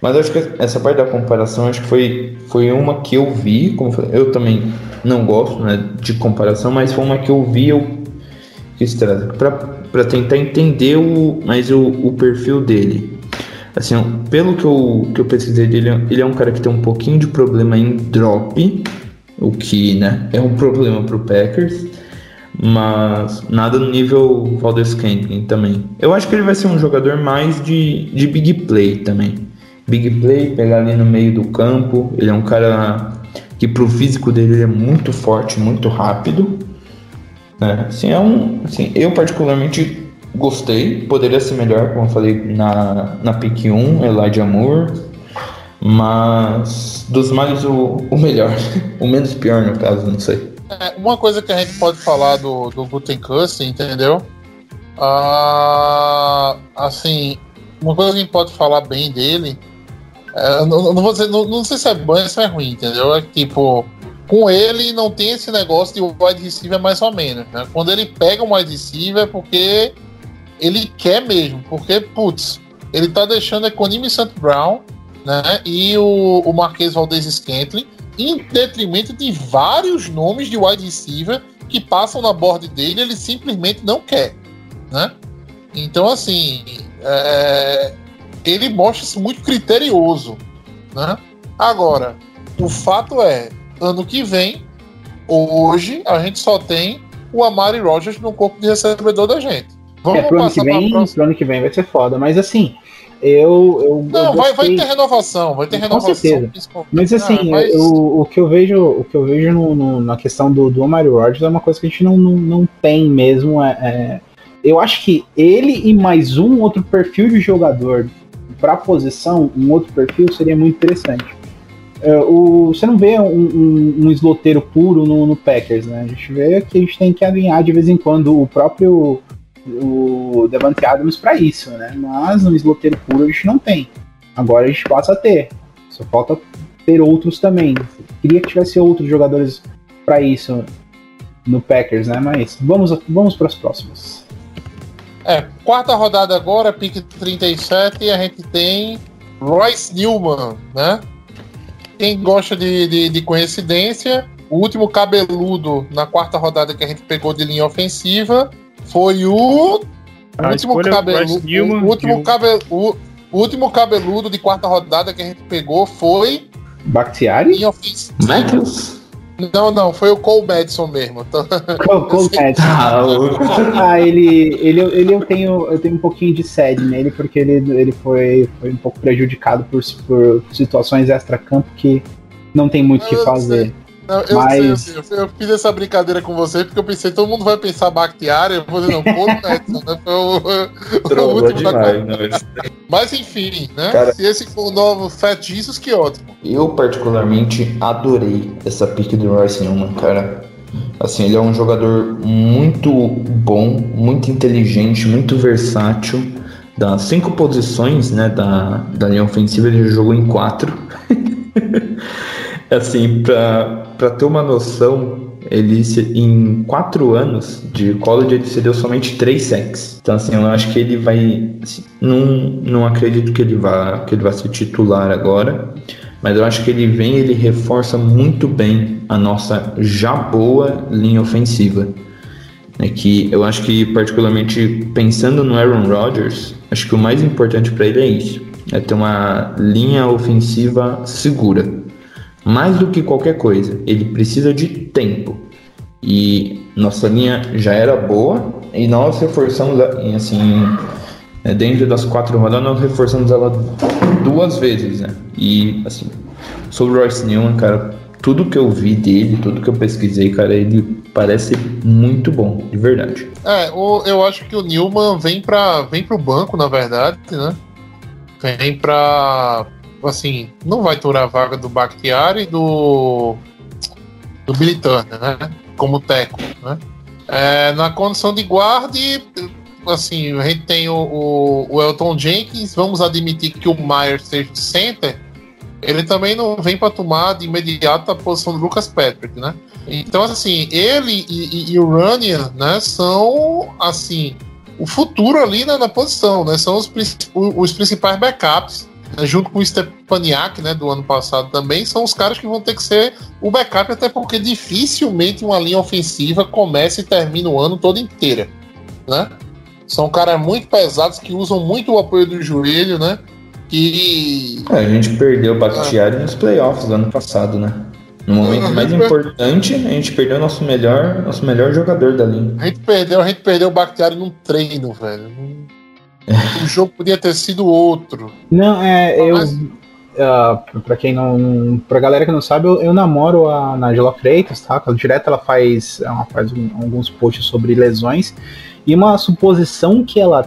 Speaker 7: Mas acho que essa parte da comparação acho que foi, foi uma que eu vi, como eu falei, eu também não gosto né, de comparação, mas foi uma que eu vi, eu trazer para tentar entender o, mais o, o perfil dele. Assim, pelo que eu, que eu pesquisei dele, ele é um cara que tem um pouquinho de problema em drop. o que né, é um problema para o Packers, mas nada no nível Valdez Scantling também. Eu acho que ele vai ser um jogador mais de, de big play também. Big play, pegar ali no meio do campo. Ele é um cara que pro físico dele ele é muito forte, muito rápido. Né? Assim, é um, assim, eu particularmente gostei. Poderia ser melhor, como eu falei na, na pick 1, Elijah Moore. Mas dos males o, o melhor. o menos pior, no caso, não sei.
Speaker 3: É, uma coisa que a gente pode falar do, do Gutenkuss, entendeu? Ah, assim, uma coisa que a gente pode falar bem dele, é, não, não, vou dizer, não, não sei se é bom ou se é ruim, entendeu? É que, tipo, com ele não tem esse negócio de wide receiver mais ou menos, né? Quando ele pega um wide receiver é porque ele quer mesmo, porque, putz, ele tá deixando Economy St. Brown, né? E o, o Marquês Valdez Scantling em detrimento de vários nomes de wide receiver que passam na board dele, ele simplesmente não quer, né? Então, assim, é, ele mostra-se muito criterioso, né? Agora, o fato é, ano que vem, hoje, a gente só tem o Amari Rogers no corpo de recebedor da gente.
Speaker 5: Vamos é, pro ano, que vem, pro ano que vem vai ser foda, mas assim, eu, eu,
Speaker 3: não,
Speaker 5: eu
Speaker 3: vai, vai ter renovação, vai ter renovação.
Speaker 5: Com certeza. Mas assim, ah, mas... o, o que eu vejo, o que eu vejo no, no, na questão do, do Mario Rogers é uma coisa que a gente não, não, não tem mesmo. É, é, eu acho que ele e mais um outro perfil de jogador para posição, um outro perfil seria muito interessante. É, o, você não vê um, um, um esloteiro puro no, no, Packers, né? A gente vê que a gente tem que alinhar de vez em quando o próprio o Devante Adams para isso, né? Mas no esloteiro puro a gente não tem. Agora a gente passa a ter. Só falta ter outros também. Queria que tivesse outros jogadores para isso no Packers, né? Mas vamos, vamos para as próximas.
Speaker 3: É, quarta rodada agora, pick 37, e a gente tem Royce Newman, né? Quem gosta de, de, de coincidência, o último cabeludo na quarta rodada que a gente pegou de linha ofensiva foi o.
Speaker 6: A
Speaker 3: último, cabelu, Newman, o, último cabelo, o, o último cabeludo de quarta rodada que a gente pegou foi.
Speaker 5: Bakhtiari?
Speaker 7: Matthews?
Speaker 3: Não, não, foi o Cole Madison mesmo.
Speaker 5: Cole, Cole Madison. ah, ele, ele, ele eu, tenho, eu tenho um pouquinho de sede nele, porque ele, ele foi, foi um pouco prejudicado por, por situações extra-campo que não tem muito o que fazer. Sei.
Speaker 3: Eu, Mas... sei, eu, eu, fiz essa brincadeira com você porque eu pensei, todo mundo vai pensar Bakhtiari, eu vou dizer, não, pô, Edson, né? Foi o, o último demais, da... Mas enfim, né? Cara, Se esse for o novo Fat Jesus, que ótimo.
Speaker 7: Eu particularmente adorei essa pick do Royce Newman, cara. Assim, ele é um jogador muito bom, muito inteligente, muito versátil. Das cinco posições né, da, da linha ofensiva, ele jogou em quatro. assim, para ter uma noção, ele em quatro anos de college ele cedeu somente três sacks. Então assim, eu acho que ele vai, assim, não, não acredito que ele vá que ele vá ser titular agora, mas eu acho que ele vem, ele reforça muito bem a nossa já boa linha ofensiva. É que eu acho que particularmente pensando no Aaron Rodgers, acho que o mais importante para ele é isso, é ter uma linha ofensiva segura mais do que qualquer coisa, ele precisa de tempo. E nossa linha já era boa e nós reforçamos, assim, é, dentro das quatro rodadas, nós reforçamos ela duas vezes, né? E, assim, sobre o Royce Newman, cara, tudo que eu vi dele, tudo que eu pesquisei, cara, ele parece muito bom, de verdade.
Speaker 3: É, o, eu acho que o Newman vem para vem pro banco, na verdade, né? Vem para assim, não vai turar a vaga do Bakhtiari e do, do Billy Turner, né? Como teco, né? É, na condição de guarda, assim, a gente tem o, o, o, Elton Jenkins, vamos admitir que o Myers seja center, ele também não vem para tomar de imediato a posição do Lucas Patrick, né? Então, assim, ele e, e, e o Runyan, né, são, assim, o futuro ali na, na posição, né? São os, os principais backups né, junto com o Stepaniak, né, do ano passado também, são os caras que vão ter que ser o backup, até porque dificilmente uma linha ofensiva começa e termina o ano todo inteira, né? São caras muito pesados que usam muito o apoio do joelho, né? Que
Speaker 7: é, a gente perdeu o Bakhtiari é. nos playoffs do ano passado, né? No momento mais importante, a gente perdeu nosso melhor, nosso melhor jogador da linha.
Speaker 3: A gente perdeu, a gente perdeu o Bakhtiari num treino, velho. O jogo podia ter sido outro.
Speaker 5: Não, é, eu.
Speaker 3: Mas-
Speaker 5: Uh, pra quem não. Pra galera que não sabe, eu, eu namoro a Nagela Freitas, tá? Ela, direto ela faz, ela faz um- alguns posts sobre lesões. E uma suposição que ela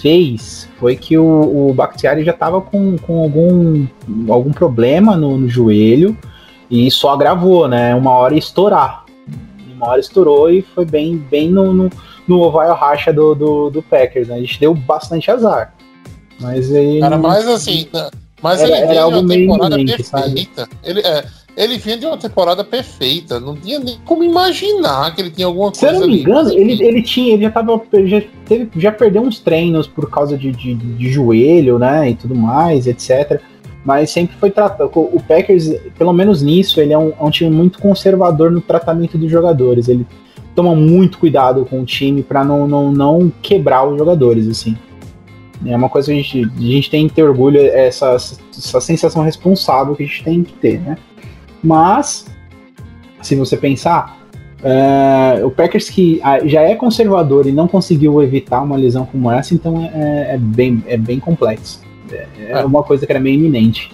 Speaker 5: fez foi que o, o Bakhtiari já tava com, com algum, algum problema no, no joelho e só agravou, né? Uma hora ia estourar. Uma hora estourou e foi bem, bem no, no, no oval racha do, do, do Packers, né? A gente deu bastante azar. Mas aí.
Speaker 3: Cara, mas assim, mas
Speaker 5: Era-
Speaker 3: ele
Speaker 5: era
Speaker 3: uma temporada
Speaker 5: sabe?
Speaker 3: perfeita. Ele, é, ele vinha de uma temporada perfeita. Não tinha nem como imaginar que ele tinha alguma
Speaker 5: Se eu
Speaker 3: coisa
Speaker 5: não me
Speaker 3: ali.
Speaker 5: engano, ele, ele tinha, ele já tava. ele Já, teve, já perdeu uns treinos por causa de, de, de joelho, né? E tudo mais, etc. Mas sempre foi tratado. O Packers, pelo menos nisso, ele é um, é um time muito conservador no tratamento dos jogadores. Ele toma muito cuidado com o time para não, não, não quebrar os jogadores, assim. É uma coisa que a gente, a gente tem que ter orgulho, é essa, essa sensação responsável que a gente tem que ter, né? Mas, se você pensar, é, o Packers que ah, já é conservador e não conseguiu evitar uma lesão como essa, então é, é bem, é bem complexo. É, é uma coisa que era meio iminente.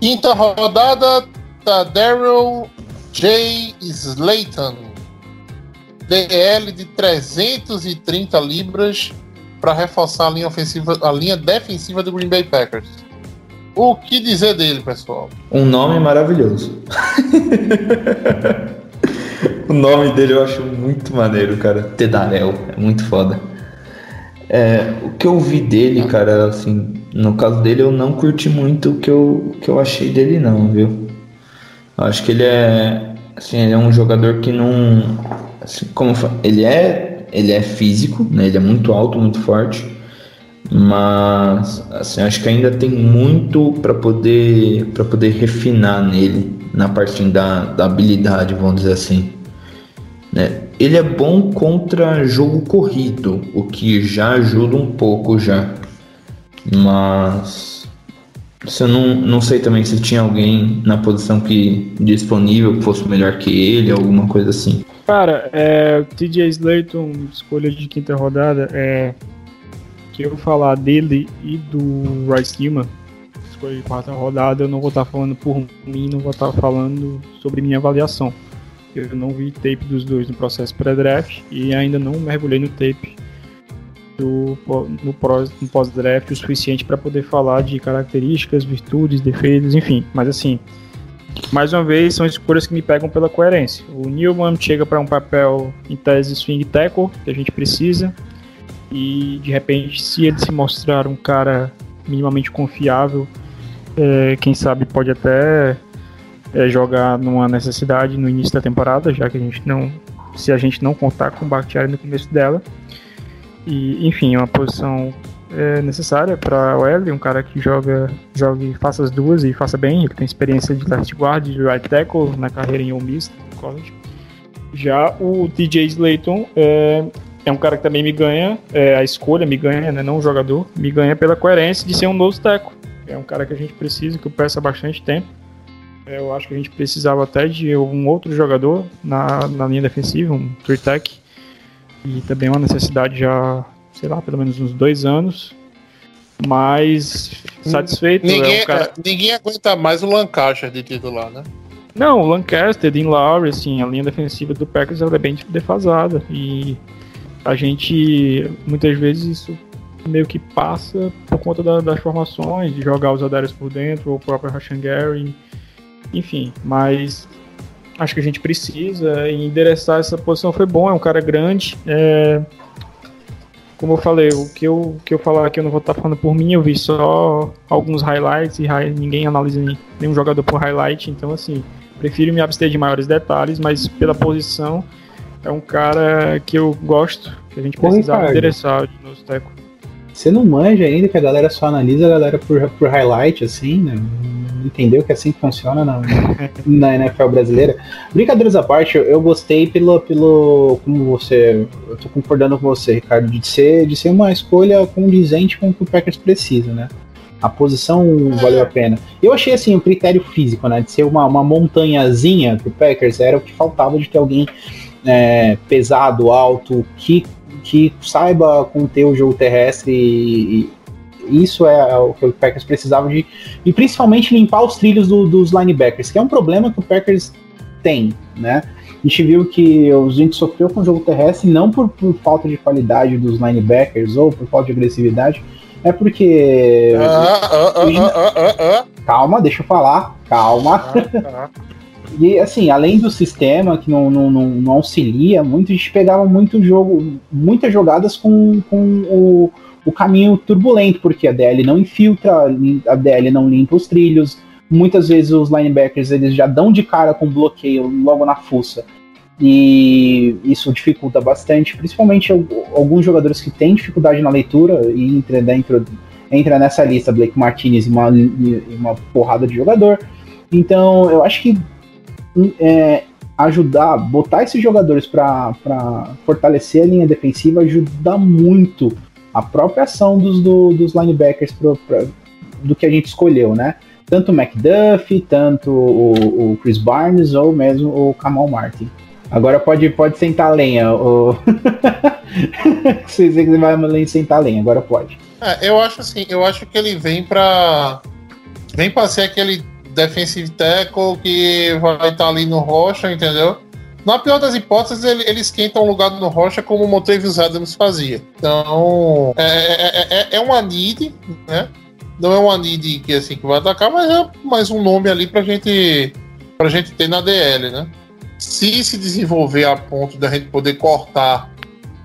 Speaker 3: Quinta rodada tá Daryl J. Slayton. DL de 330 libras para reforçar a linha ofensiva, a linha defensiva do Green Bay Packers. O que dizer dele, pessoal?
Speaker 7: Um nome maravilhoso. o nome dele eu acho muito maneiro, cara. Tedarel, é muito foda. É, o que eu vi dele, cara, assim, no caso dele eu não curti muito o que eu, o que eu achei dele não, viu? Eu acho que ele é, assim, ele é um jogador que não, assim, como ele é, ele é físico, né? Ele é muito alto, muito forte, mas assim, acho que ainda tem muito para poder para poder refinar nele na parte da, da habilidade, vamos dizer assim. Né? Ele é bom contra jogo corrido, o que já ajuda um pouco já. Mas se eu não, não sei também se tinha alguém na posição que disponível que fosse melhor que ele, alguma coisa assim.
Speaker 6: Cara, é, TJ Slayton, escolha de quinta rodada, é, que eu falar dele e do Rice Gilman, escolha de quarta rodada, eu não vou estar falando por mim, não vou estar falando sobre minha avaliação. Eu não vi tape dos dois no processo pré-draft e ainda não mergulhei no tape do, no, no pós-draft o suficiente para poder falar de características, virtudes, defeitos, enfim. Mas assim, mais uma vez, são escolhas que me pegam pela coerência. O Newman chega para um papel em tese swing tackle, que a gente precisa, e de repente, se ele se mostrar um cara minimamente confiável, é, quem sabe pode até é, jogar numa necessidade no início da temporada, já que a gente não, se a gente não contar com o Bakhtiari no começo dela. E, enfim, é uma posição é, necessária para o L, um cara que joga, joga e faça as duas e faça bem. Ele tem experiência de left guard, de right tackle na carreira em Ole Miss, college. Já o TJ Slayton é, é um cara que também me ganha, é, a escolha me ganha, né, não o jogador, me ganha pela coerência de ser um nose tackle. É um cara que a gente precisa, que eu peço há bastante tempo. É, Eu acho que a gente precisava até de um outro jogador na, na linha defensiva, um three tech. E também é uma necessidade já, sei lá, pelo menos uns dois anos. Mas satisfeito.
Speaker 3: Ninguém,
Speaker 6: é um cara...
Speaker 3: é, ninguém aguenta mais o Lancaster de titular, né?
Speaker 6: Não, o Lancaster, Dean Lowry, assim, a linha defensiva do Packers ela é bem defasada. E a gente, muitas vezes, isso meio que passa por conta da- das formações, de jogar os Adarius por dentro, ou o próprio Rashan Gary, enfim. Mas acho que a gente precisa e endereçar essa posição foi bom, é um cara grande. é, como eu falei, o que eu, que eu falar aqui eu não vou estar falando por mim, eu vi só alguns highlights e hi- ninguém analisa nem- nenhum jogador por highlight, então assim, prefiro me abster de maiores detalhes, mas pela posição é um cara que eu gosto, que a gente
Speaker 5: Ricardo.
Speaker 6: endereçar de novo teco.
Speaker 5: Você não manja ainda que a galera só analisa a galera por, por highlight, assim, né? Entendeu que é assim funciona na, na NFL brasileira. Brincadeiras à parte, eu, eu gostei pelo, pelo. Como você. Eu tô concordando com você, Ricardo, de ser, de ser uma escolha condizente com o que o Packers precisa, né? A posição valeu a pena. Eu achei assim, o critério físico, né? De ser uma, uma montanhazinha pro Packers, era o que faltava de ter alguém é, pesado, alto, que, que saiba conter o jogo terrestre e, e isso é o que o Packers precisava de. E principalmente limpar os trilhos do- dos linebackers, que é um problema que o Packers tem, né? A gente viu que a gente sofreu com o jogo terrestre não por, por falta de qualidade dos linebackers ou por falta de agressividade, é porque.
Speaker 3: Ah, ah, ah, ah, ah, ah,
Speaker 5: Calma, deixa eu falar, calma. E assim, além do sistema que não, não, não, não auxilia muito, a gente pegava muito jogo, muitas jogadas com, com o, o caminho turbulento, porque a DL não infiltra, a DL não limpa os trilhos. Muitas vezes os linebackers eles já dão de cara com bloqueio logo na fuça. E isso dificulta bastante, principalmente al- alguns jogadores que têm dificuldade na leitura e entra dentro entra nessa lista Blake Martinez e uma, e uma porrada de jogador. Então, eu acho que é, ajudar, botar esses jogadores para fortalecer a linha defensiva ajuda muito a própria ação dos, do- dos linebackers pro, pra- do que a gente escolheu, né? Tanto o McDuffie, tanto o, o Chris Barnes ou mesmo o Kamal Martin. Agora pode, pode sentar lenha. O... Se você vai sentar lenha, agora pode.
Speaker 3: É, eu acho assim, eu acho que ele vem pra. Vem pra ser aquele defensive tackle que vai estar ali no Rocha, entendeu? Na pior das hipóteses, ele, ele esquenta um lugar no Rocha como o Montavious Adams fazia. Então, é, é, é, é uma need, né? Não é uma need que, assim, que vai atacar, mas é mais um nome ali pra gente, pra gente ter na DL, né? Se se desenvolver a ponto da gente poder cortar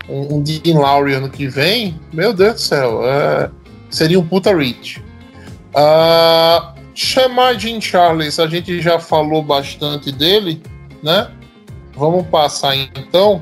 Speaker 3: um, um Dean Lowry ano que vem, meu Deus do céu, é, seria um puta reach. Ah, chamar Jim Charles, a gente já falou bastante dele, né? Vamos passar então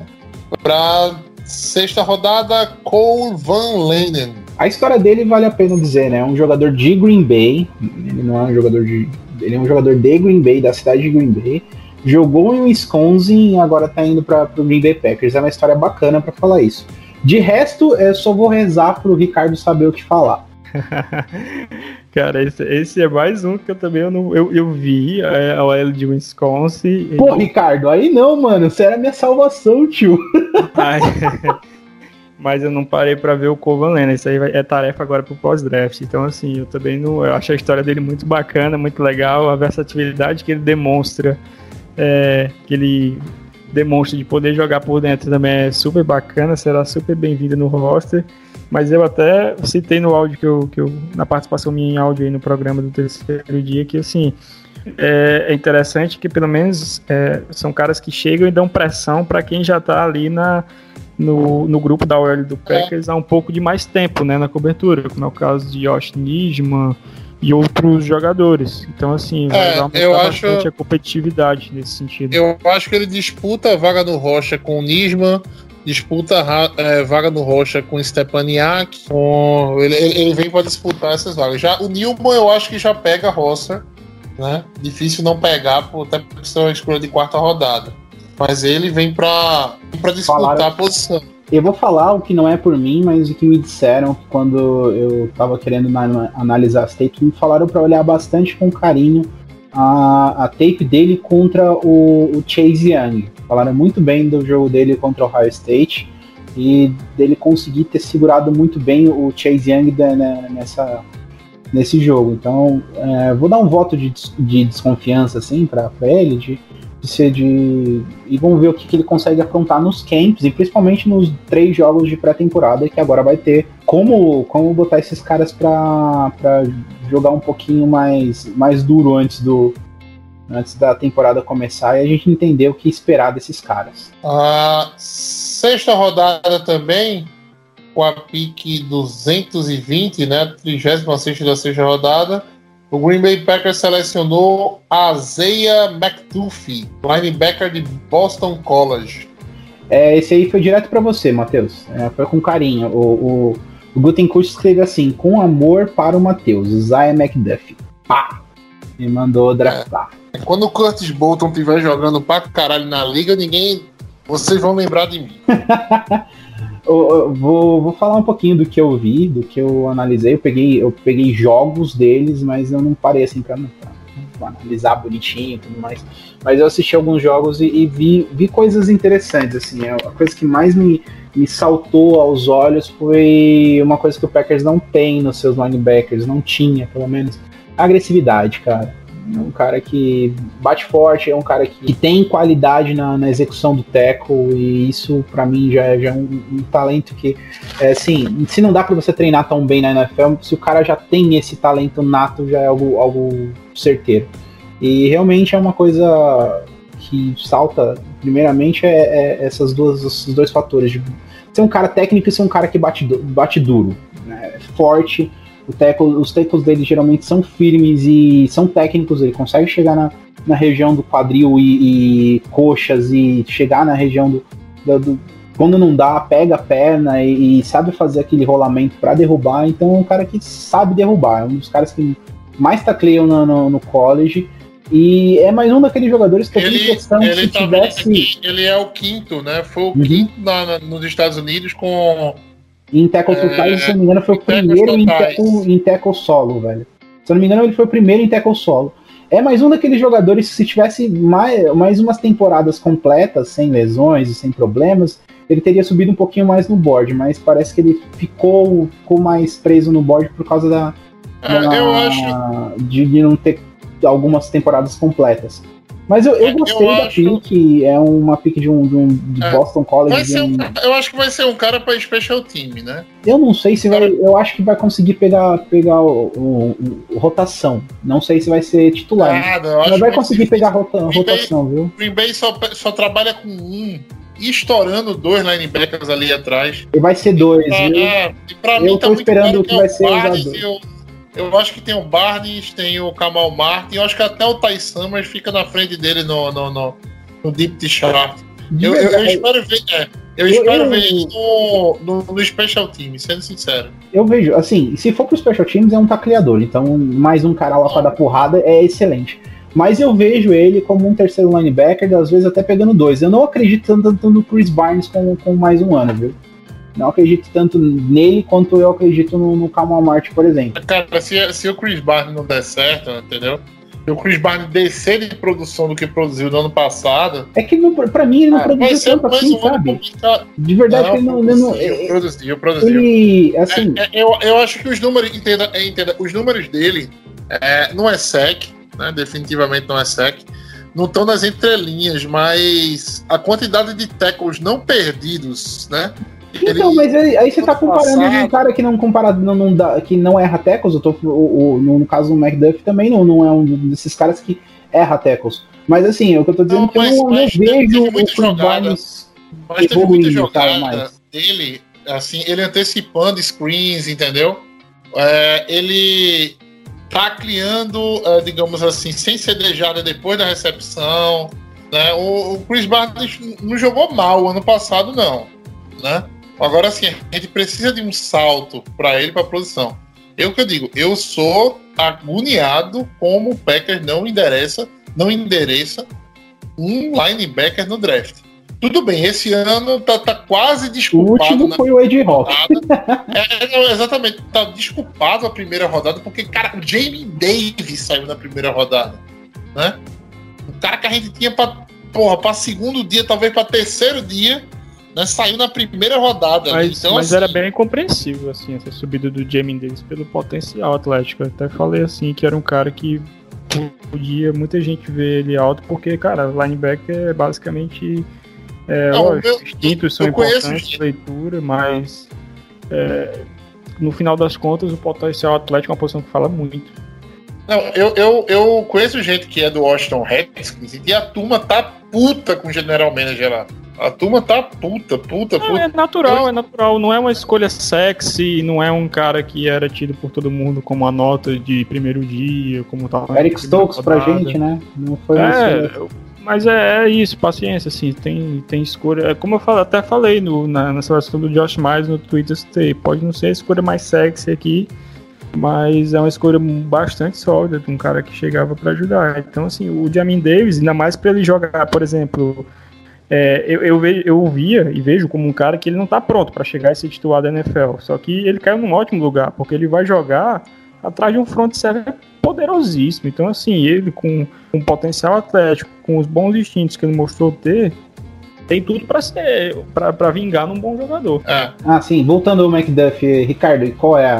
Speaker 3: para sexta rodada, Cole Van Lenen.
Speaker 5: A história dele vale a pena dizer, né? É um jogador de Green Bay. Ele não é um jogador de. Ele é um jogador de Green Bay, da cidade de Green Bay. Jogou em Wisconsin e agora tá indo para o Green Bay Packers. É uma história bacana para falar isso. De resto, eu só vou rezar pro Ricardo saber o que falar.
Speaker 6: Cara, esse, esse é mais um que eu também eu, não, eu, eu vi, é a OL de Wisconsin.
Speaker 5: Pô, Ricardo, aí não, mano. Você era minha salvação, tio.
Speaker 6: Ai, Mas eu não parei pra ver o Covan Lena. Isso aí vai- é tarefa agora pro pós-draft. Então, assim, eu também não. Eu acho a história dele muito bacana, muito legal. A versatilidade que ele demonstra, é, que ele demonstra de poder jogar por dentro também é super bacana, será super bem-vindo no roster. Mas eu até citei no áudio que eu, que eu. Na participação minha em áudio aí no programa do terceiro dia, que assim. É, é interessante que pelo menos é, são caras que chegam e dão pressão pra quem já tá ali na, no, no grupo da OL do Packers há um pouco de mais tempo, né, na cobertura, como é o caso de Josh Nisman e outros jogadores. Então, assim,
Speaker 3: É, eu acho-
Speaker 6: bastante a competitividade nesse sentido.
Speaker 3: Eu acho que ele disputa a vaga no Rocha com o Nisman, disputa é, vaga no Rocha com o Stepaniak. Com... Ele, ele, vem para disputar essas vagas. Já o Newman eu acho que já pega a roça, né? Difícil não pegar, por- até porque são a escolha de quarta rodada. Mas ele vem para disputar
Speaker 5: Falaram-
Speaker 3: a posição.
Speaker 5: Eu vou falar o que não é por mim, mas o que me disseram quando eu tava querendo na- analisar as tapes, me falaram para olhar bastante com carinho a, a tape dele contra o, o Chase Young. Falaram muito bem do jogo dele contra o Ohio State e dele conseguir ter segurado muito bem o Chase Young né, nessa, nesse jogo. Então, é, vou dar um voto de, de desconfiança assim para ele, de, de ser de. E vamos ver o que, que ele consegue afrontar nos camps e principalmente nos três jogos de pré-temporada que agora vai ter. Como, como botar esses caras pra jogar um pouquinho mais, mais duro antes do. Antes da temporada começar e a gente entender o que esperar desses caras.
Speaker 3: A sexta rodada também, com a pique 220, né? 36 da sexta rodada. O Green Bay Packers selecionou a Zeia McDuffie, linebacker de Boston College.
Speaker 5: É, esse aí foi direto pra você, Matheus. É, foi com carinho. O, o, o Gutenkurt escreve assim: com amor para o Matheus, Zaya McDuffie. Pá! E mandou draftar.
Speaker 3: Quando o Curtis Bolton estiver jogando pra caralho na liga, ninguém. Vocês vão lembrar de mim.
Speaker 5: eu, vou, vou falar um pouquinho do que eu vi, do que eu analisei. Eu peguei, eu peguei jogos deles, mas eu não parei assim pra, pra- pra analisar bonitinho e tudo mais. Mas eu assisti alguns jogos e, e vi, vi coisas interessantes. Assim, a a coisa que mais me, me saltou aos olhos foi uma coisa que o Packers não tem nos seus linebackers, não tinha, pelo menos, agressividade, cara. É um cara que bate forte, é um cara que, que tem qualidade na, na execução do tackle, e isso pra mim já, já é um, um talento que, é, assim, se não dá pra você treinar tão bem na NFL, se o cara já tem esse talento nato, já é algo, algo certeiro. E realmente é uma coisa que salta, primeiramente, é, é essas duas, esses dois fatores, de ser um cara técnico e ser um cara que bate, bate duro, né? forte, o tackle, os tackles dele geralmente são firmes e são técnicos, ele consegue chegar na, na região do quadril e, e coxas e chegar na região do, do- do- quando não dá, pega a perna e, e sabe fazer aquele rolamento para derrubar, então é um cara que sabe derrubar, é um dos caras que mais tacleiam no, no, no college e é mais um daqueles jogadores que eu tenho
Speaker 3: Ele,
Speaker 5: questão que
Speaker 3: ele,
Speaker 5: se
Speaker 3: tá
Speaker 5: tivesse
Speaker 3: ele é o quinto, né? Foi o
Speaker 5: Uhum.
Speaker 3: quinto na- na- nos Estados Unidos com.
Speaker 5: Em tackle totais, se eu não me engano, foi o
Speaker 3: tackles
Speaker 5: primeiro em tackle, em tackle solo, velho. Se eu não me engano, ele foi o primeiro em tackle solo. É mais um daqueles jogadores que se tivesse mais, mais umas temporadas completas, sem lesões e sem problemas, ele teria subido um pouquinho mais no board, mas parece que ele ficou, ficou mais preso no board por causa da,
Speaker 3: É,
Speaker 5: da- de, de não ter algumas temporadas completas. Mas eu, eu
Speaker 3: É, eu
Speaker 5: gostei da
Speaker 3: acho-
Speaker 5: pick, é uma pick de um, de um de
Speaker 3: É.
Speaker 5: Boston College. Um-
Speaker 3: um, eu acho que vai ser um cara pra special team, né?
Speaker 5: Eu não sei se vai. Eu acho que vai conseguir pegar, pegar o, o- o- rotação. Não sei se vai ser titular.
Speaker 3: Nada, eu
Speaker 5: Mas vai conseguir pegar rota,
Speaker 3: Green Bay-
Speaker 5: rotação, viu?
Speaker 3: Green Bay só, só trabalha com um e estourando dois linebackers ali atrás.
Speaker 5: E vai ser dois,
Speaker 3: Pra,
Speaker 5: viu?
Speaker 3: é, e pra
Speaker 5: Eu
Speaker 3: mim
Speaker 5: tô
Speaker 3: tá
Speaker 5: esperando que vai
Speaker 3: é
Speaker 5: ser
Speaker 3: e o- Eu acho que tem o Barnes, tem o Kamal Martin, eu acho que até o Ty Summers fica na frente dele no, no, no, no Deep Chart. Eu, eu, eu espero ver, é, eu
Speaker 5: Eu-
Speaker 3: espero ver isso no, no, no Special Team, sendo sincero.
Speaker 5: eu vejo, assim, se for pro Special Teams é um tacleador, então mais um cara lá pra dar porrada é excelente. Mas eu vejo ele como um terceiro linebacker, às vezes até pegando dois. Eu não acredito tanto, tanto no Chris Barnes com, com mais um ano, viu? Não acredito tanto nele quanto eu acredito no, no Kamal Martin, por exemplo.
Speaker 3: Cara, se, se o Chris Barnes não der certo, entendeu? Se o Chris Barnes descer de produção do que produziu no ano passado,
Speaker 5: É que não, pra mim ele não
Speaker 3: ah,
Speaker 5: produziu
Speaker 3: ser
Speaker 5: tanto assim,
Speaker 3: um
Speaker 5: sabe?
Speaker 3: complicado.
Speaker 5: De verdade que ele não. Ele, não-
Speaker 3: produziu, produziu, produziu.
Speaker 5: ele, assim,
Speaker 3: É, é, eu, eu acho que os números, entenda, é, entenda, os números dele é, não é sec, né? Definitivamente não é sec. Não estão nas entrelinhas, mas a quantidade de tackles não perdidos, né?
Speaker 5: Então, mas aí, aí você tá comparando
Speaker 3: passado-
Speaker 5: um cara que não compara, não, não dá, que não erra tackles, eu tô, o, o- no, caso do McDuff também não, não é um desses caras que erra tackles. Mas assim, o que eu tô dizendo
Speaker 3: Não,
Speaker 5: é que eu
Speaker 3: mas-
Speaker 5: não,
Speaker 3: mas
Speaker 5: vejo o Chris. Barnes
Speaker 3: Mas teve
Speaker 5: evoluindo,
Speaker 3: muita
Speaker 5: cara,
Speaker 3: jogada
Speaker 5: mais.
Speaker 3: dele, assim, ele antecipando screens, entendeu? É, ele tá criando, é, digamos assim, sem cedejada depois da recepção. Né? O, o Chris Barnes não jogou mal ano passado, não. Né? Agora, assim, a gente precisa de um salto para ele, para a posição. Eu que eu digo, eu sou agoniado como o Packers não endereça, não endereça um linebacker no draft. Tudo bem, esse ano tá, tá quase
Speaker 5: O
Speaker 3: desculpado
Speaker 5: último
Speaker 3: na
Speaker 5: foi o Ed Rock.
Speaker 3: É, exatamente, tá desculpado a primeira rodada, porque, cara, o Jamie Davis saiu na primeira rodada, né? O cara que a gente tinha pra, porra, pra segundo dia, talvez pra terceiro dia, né? Saiu na primeira rodada.
Speaker 6: Mas,
Speaker 3: então,
Speaker 6: mas
Speaker 3: assim,
Speaker 6: era bem compreensível, assim, essa subida do Jamie Davis pelo potencial atlético. Eu até falei, assim, que era um cara que podia muita gente ver ele alto, porque, cara, linebacker é basicamente. É,
Speaker 3: Não,
Speaker 6: lógico,
Speaker 3: eu-
Speaker 6: instintos são importantes, leitura, mas. é, no final das contas, o potencial atlético é uma posição que fala muito.
Speaker 3: Não, eu, eu, eu conheço gente que é do Washington Redskins e a turma tá puta com o General Manager lá. A turma tá puta, puta, puta.
Speaker 6: é natural, é natural. Não é uma escolha sexy, não é um cara que era tido por todo mundo como a nota de primeiro dia, como tal.
Speaker 5: Eric Stokes pra gente, né? Não foi.
Speaker 6: É, mas é, é isso, paciência, assim, tem, tem escolha. é Como eu falei, até falei no, na, na seleção do Josh Myers no Twitter, pode não ser a escolha mais sexy aqui, mas é uma escolha bastante sólida de um cara que chegava pra ajudar. Então, assim, o Jamin Davis, ainda mais pra ele jogar, por exemplo, é, eu, eu, ve- eu via e vejo como um cara que ele não tá pronto para chegar a ser titular da NFL. Só que ele caiu num ótimo lugar, porque ele vai jogar atrás de um front seven poderosíssimo. Então, assim, ele com um potencial atlético, com os bons instintos que ele mostrou ter, tem tudo para ser para vingar num bom jogador.
Speaker 3: É.
Speaker 5: Ah, sim, voltando ao Macduff, Ricardo, e qual é a,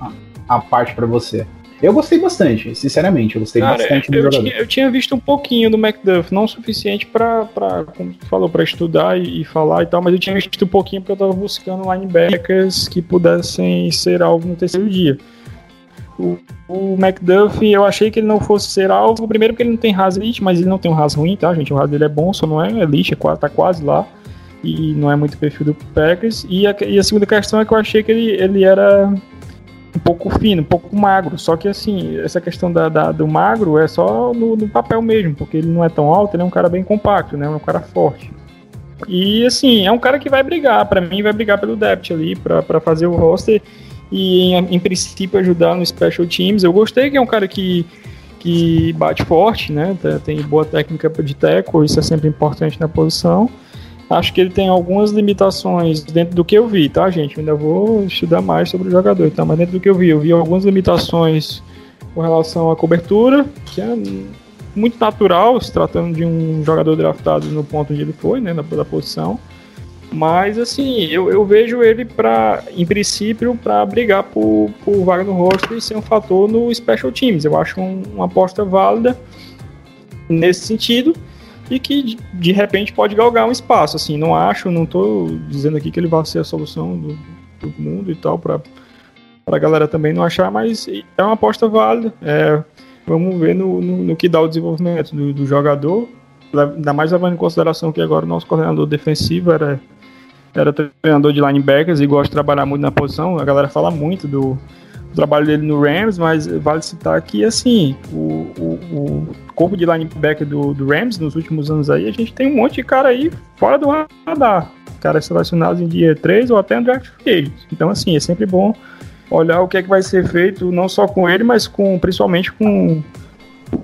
Speaker 5: a, a- parte pra você? Eu gostei bastante, sinceramente, eu gostei
Speaker 6: Cara,
Speaker 5: bastante do
Speaker 6: eu,
Speaker 5: jogador.
Speaker 6: tinha, eu tinha visto um pouquinho do Macduff, não o suficiente pra, pra como tu falou, pra estudar e, e falar e tal, mas eu tinha visto um pouquinho porque eu tava buscando linebackers que pudessem ser alvo no terceiro dia. O, o Macduff, eu achei que ele não fosse ser alvo, primeiro porque ele não tem ras elite, mas ele não tem um ras ruim, tá, gente? O ras dele é bom, só não é elite, é quase, tá quase lá. E não é muito perfil do Packers. E a, e a segunda questão é que eu achei que ele, ele era um pouco fino, um pouco magro. Só que assim, essa questão da, da- do magro é só no, no papel mesmo, porque ele não é tão alto, ele é um cara bem compacto, né? Um cara forte. E assim, é um cara que vai brigar, pra mim vai brigar pelo depth ali, pra fazer o roster e em, em princípio ajudar no special teams. Eu gostei que é um cara que que bate forte, né? Tem- boa técnica de tackle, isso é sempre importante na posição. Acho que ele tem algumas limitações dentro do que eu vi, tá, gente? Ainda vou estudar mais sobre o jogador, tá? Mas dentro do que eu vi, eu vi algumas limitações com relação à cobertura, que é muito natural, se tratando de um jogador draftado no ponto onde ele foi, né, na, da posição. Mas, assim, eu, eu vejo ele, pra, em princípio, para brigar por, por vaga no roster e ser um fator no Special Teams. Eu acho um- uma aposta válida nesse sentido e que de, repente pode galgar um espaço. Assim, não acho, não tô dizendo aqui que ele vai ser a solução do, do mundo e tal, para a galera também não achar, mas é uma aposta válida. É, vamos ver no, no, no que dá o desenvolvimento do, do jogador. Ainda mais levando em consideração que agora o nosso coordenador defensivo era, era treinador de linebackers e gosta de trabalhar muito na posição. A galera fala muito do, trabalho dele no Rams, mas vale citar que assim, o, o corpo de linebacker do, do Rams nos últimos anos aí, a gente tem um monte de cara aí fora do radar. Caras selecionados em dia 3 ou até no draft free. Então, assim, é sempre bom olhar o que é que vai ser feito, não só com ele, mas com principalmente com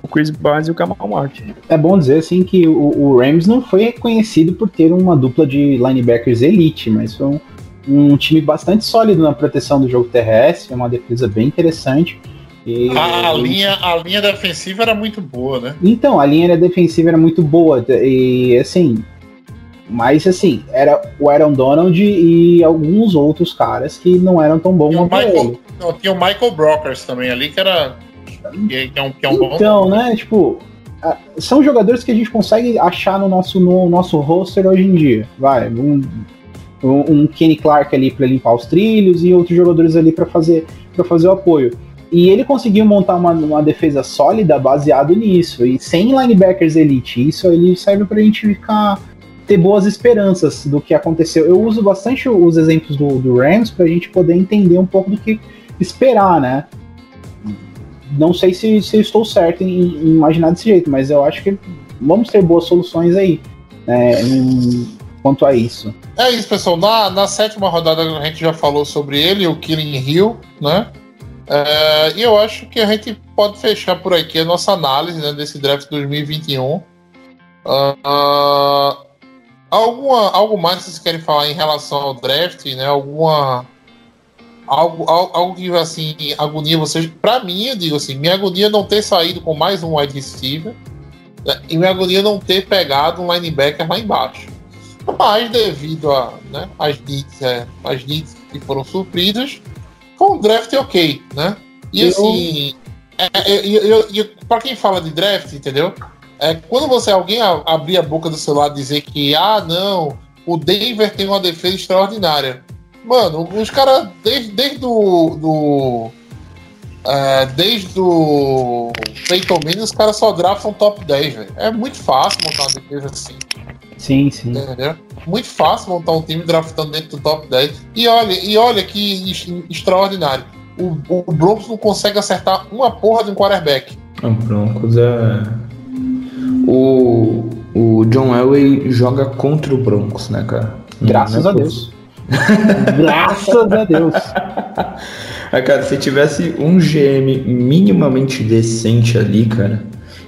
Speaker 6: o Chris Barnes e o Kamal Martin.
Speaker 5: É bom dizer assim que o, o Rams não foi reconhecido por ter uma dupla de linebackers elite, mas foi um, um time bastante sólido na proteção do jogo terrestre, uma defesa bem interessante.
Speaker 3: A, a linha, a linha defensiva era muito boa, né?
Speaker 5: Então, a linha defensiva era muito boa e assim, mas assim, era o Aaron Donald e alguns outros caras que não eram tão bons quanto ele.
Speaker 3: Michael, não, tinha o Michael Brockers também ali, que era. Que, é um, que é um bom.
Speaker 5: Então, né, tipo, são jogadores que a gente consegue achar no nosso, no nosso roster hoje em dia. Vai, um, um Kenny Clark ali para limpar os trilhos e outros jogadores ali para fazer para fazer o apoio. E ele conseguiu montar uma, uma defesa sólida baseado nisso. E sem linebackers elite, isso ele serve pra gente ficar ter boas esperanças do que aconteceu. Eu uso bastante os exemplos do, do Rams pra gente poder entender um pouco do que esperar, né? Não sei se, se estou certo em, em imaginar desse jeito, mas eu acho que vamos ter boas soluções aí né, em- quanto a isso.
Speaker 3: É isso, pessoal. Na, na sétima rodada a gente já falou sobre ele, o Killing Hill, né? É, e eu acho que a gente pode fechar por aqui a nossa análise né, desse draft 2021. Ah, ah, alguma, algo mais que vocês querem falar em relação ao draft, né? Alguma. Algo, al- algo que assim, agonia vocês. Pra mim, eu digo assim, minha agonia não ter saído com mais um wide receiver. né, E minha agonia não ter pegado um linebacker lá embaixo. Mas devido a, né, as needs, é, as needs que foram supridas, foi um draft ok, né? E
Speaker 5: Eu-
Speaker 3: assim, é, é, pra quem fala de draft, entendeu? É, quando você alguém a- abrir a boca do celular e dizer que, ah, não, o Denver tem uma defesa extraordinária. Mano, os caras, desde, desde o. Do, é, desde o Peyton Manning, os caras só draftam top 10, velho. É muito fácil montar uma defesa assim.
Speaker 5: Sim, sim.
Speaker 3: Entendeu? Muito fácil montar um time draftando dentro do top 10. E olha, e olha que ex- extraordinário. O, o Broncos não consegue acertar uma porra de um quarterback.
Speaker 7: O Broncos é. O, o John Elway joga contra o Broncos, né, cara?
Speaker 5: Graças
Speaker 7: Não é
Speaker 5: a Deus. Graças a Deus.
Speaker 7: Ah, cara, se tivesse um GM minimamente decente ali, cara,